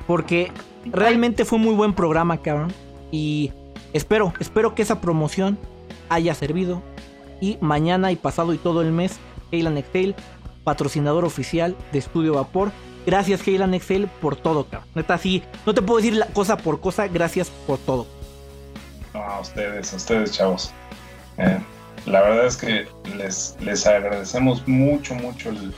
Porque realmente fue muy buen programa, cabrón. Y espero, espero que esa promoción haya servido. Y mañana y pasado y todo el mes, Heylan Excel, patrocinador oficial de Estudio Vapor. Gracias, Heylan Excel, por todo, cabrón. Neta, sí, no te puedo decir la cosa por cosa, gracias por todo. No, a ustedes, a ustedes, chavos. Eh, la verdad es que les, les agradecemos mucho, mucho el,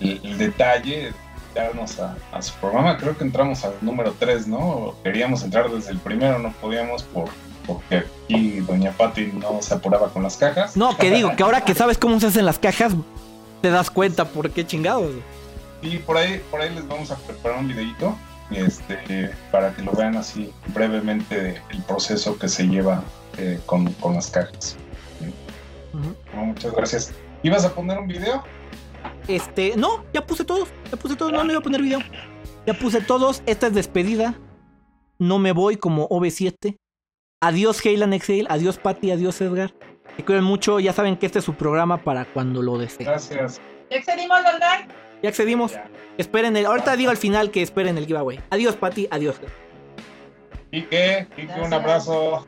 el- el detalle a, a su programa. Creo que entramos al número 3, ¿no? Queríamos entrar desde el primero, no podíamos por, porque aquí Doña Patti no se apuraba con las cajas. No, que digo, que ahora que sabes cómo se hacen las cajas, te das cuenta por qué chingados. Y por ahí, por ahí les vamos a preparar un videito este, para que lo vean así brevemente el proceso que se lleva eh, con, con las cajas. Muchas gracias. ¿Ibas a poner un video? Este, no, ya puse todos. Ya puse todos. No, no iba a poner video. Ya puse todos. Esta es despedida. No me voy como OV7. Adiós, Heylan Excel. Adiós, Patty. Adiós, Edgar. Te cuiden mucho. Ya saben que este es su programa para cuando lo deseen. Gracias. ¿Ya excedimos los likes? Ya accedimos. Ya. Esperen el. Ahorita digo al final que esperen el giveaway. Adiós, Patty. Adiós. Quique, Quique, un abrazo.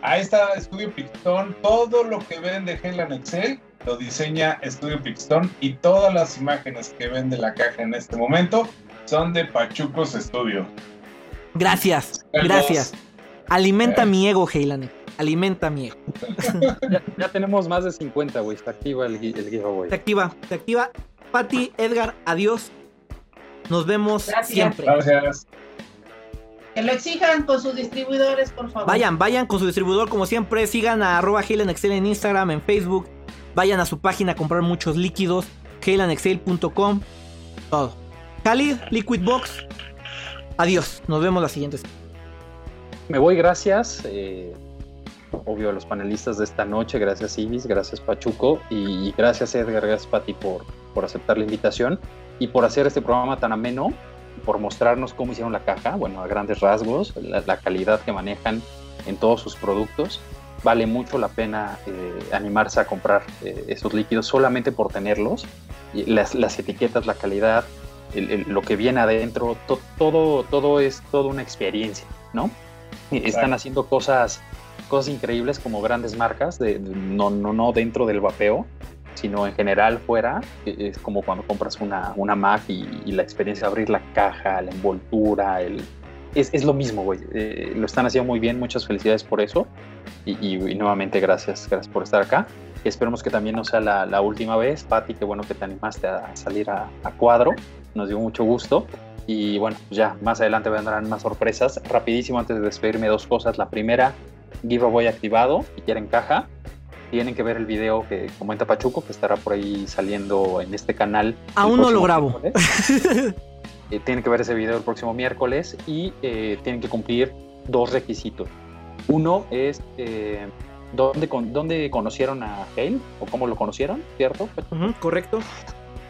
Ahí está Estudio Pixton. Todo lo que ven de Helen Excel lo diseña Estudio Pixton y todas las imágenes que ven de la caja en este momento son de Pachucos Studio. Gracias. Gracias. Alimenta mi ego, Heylan. Alimenta mi ego. Ya, ya tenemos más de 50, güey. Está activa el, el giveaway. Se activa. Se activa. Patty, Edgar. Adiós. Nos vemos Gracias. siempre. Gracias. Que lo exijan con sus distribuidores, por favor. Vayan, vayan con su distribuidor como siempre. Sigan a arroba Excel en Instagram, en Facebook. Vayan a su página a comprar muchos líquidos. HeylanExcel.com. Todo. Khalid, Liquid Box. Adiós. Nos vemos la siguiente. Me voy, gracias. eh, obvio a los panelistas de esta noche. Gracias, Ibis. Gracias, Pachuco. Y gracias, Edgar. Gracias, Pati, por, por aceptar la invitación y por hacer este programa tan ameno. Por mostrarnos cómo hicieron la caja. Bueno, a grandes rasgos, la, la calidad que manejan en todos sus productos. Vale mucho la pena eh, animarse a comprar eh, esos líquidos solamente por tenerlos. Las, las etiquetas, la calidad, el- el- lo que viene adentro, to- todo, todo es toda una experiencia, ¿no? Y Están haciendo cosas, cosas increíbles como grandes marcas, de, de- no, no, no dentro del vapeo, sino en general fuera. E- Es como cuando compras una, una Mac y, y la experiencia de abrir la caja, la envoltura, el, es, es lo mismo, güey. Eh, lo están haciendo muy bien, muchas felicidades por eso. Y, y- y nuevamente gracias, gracias por estar acá. Esperemos que también no sea la, la última vez. Pati, qué bueno que te animaste a salir a, a cuadro. Nos dio mucho gusto. Y bueno, pues ya más adelante vendrán más sorpresas. Rapidísimo, antes de despedirme, dos cosas. La primera, giveaway activado. Si quieren caja, tienen que ver el video que comenta Pachuco, que estará por ahí saliendo en este canal. Aún no lo grabo. eh, tienen que ver ese video el próximo miércoles y eh, tienen que cumplir dos requisitos. Uno es eh, ¿dónde, con- dónde conocieron a Hale o cómo lo conocieron, ¿cierto? Correcto.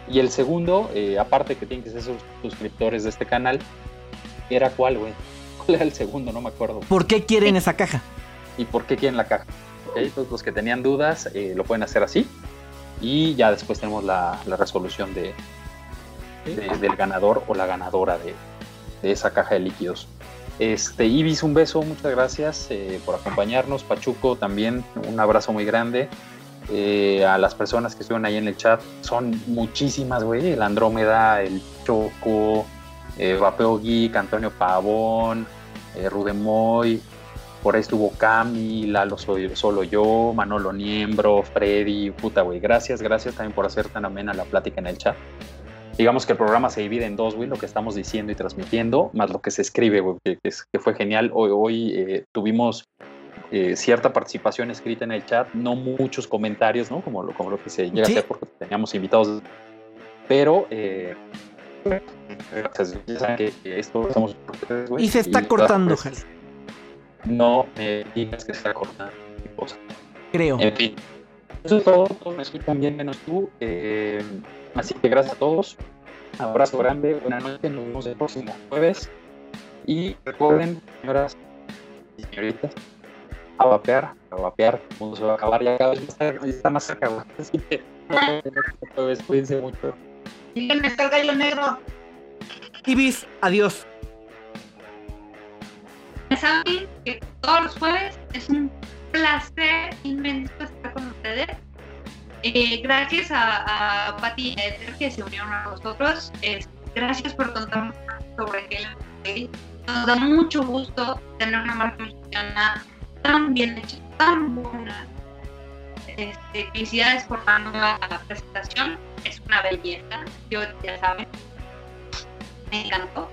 Y el segundo, eh, aparte que tienen que ser sus- suscriptores de este canal, era cuál, güey. ¿Cuál era el segundo? No me acuerdo. ¿Por qué quieren esa caja? ¿Y por qué quieren la caja? Entonces los que tenían dudas eh, lo pueden hacer así. Y ya después tenemos la, la resolución de, de- del ganador o la ganadora de, esa caja de líquidos. Este, Ibis, un beso, muchas gracias eh, por acompañarnos. Pachuco también, un abrazo muy grande. Eh, a las personas que estuvieron ahí en el chat, son muchísimas, güey. El Andrómeda, el Choco, eh, Vapeo Geek, Antonio Pavón, eh, Rudemoy, por ahí estuvo Cami, Lalo solo yo, Manolo Niembro, Freddy, puta güey, gracias, gracias también por hacer tan amena la plática en el chat. Digamos que el programa se divide en dos, güey, lo que estamos diciendo y transmitiendo, más lo que se escribe, güey, que, que es- que fue genial. Hoy, hoy eh, tuvimos eh, cierta participación escrita en el chat, no muchos comentarios, ¿no? Como lo, como lo que se llega Sí. a hacer porque teníamos invitados, pero... Eh, saben que esto güey, Y se está cortando, pues, Jal, no me digas que se está cortando. creo. En fin, eso es todo. Todos me escuchan bien menos tú. eh, así que gracias a todos. Abrazo grande. Buenas noches. Nos vemos el próximo jueves. Y recuerden, señoras y señoritas, a vapear, a vapear. El mundo se va a acabar ya cada vez está más cerca. Así que jueves. Cuídense mucho. Díganme, está el gallo negro. Ibis, adiós. Ya saben que todos los jueves es un placer inmenso estar con ustedes. Eh, gracias a, a Pati y a Eder que se unieron a nosotros. Es- gracias por contarnos sobre Halo. Nos da mucho gusto tener una marca tan bien hecha, tan buena. Este, felicidades por la nueva presentación. Es una belleza. Yo ya saben. Me encantó.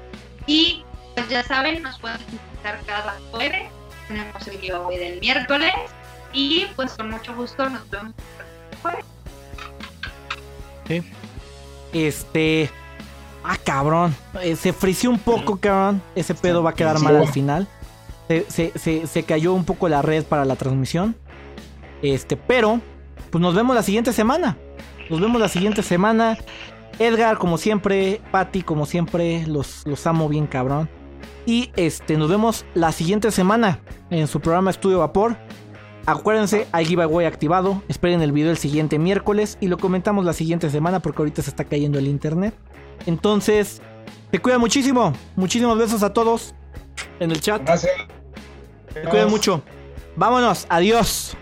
Y pues ya saben, nos pueden visitar cada jueves. Tenemos el giveaway del miércoles. Y pues con mucho gusto nos vemos jueves. Este. Ah, cabrón. Eh, se frició un poco, cabrón. Ese pedo va a quedar mal al final. Se, se- se- se cayó un poco la red para la transmisión. Este, pero. Pues nos vemos la siguiente semana. Nos vemos la siguiente semana. Edgar, como siempre. Patty, como siempre. Los, los amo bien, cabrón. Y este, nos vemos la siguiente semana en su programa Estudio Vapor. Acuérdense, hay giveaway activado. Esperen el video el siguiente miércoles y lo comentamos la siguiente semana porque ahorita se está cayendo el internet. Entonces, te cuida muchísimo. Muchísimos besos a todos en el chat. Gracias. Te cuidan mucho. Vámonos. Adiós.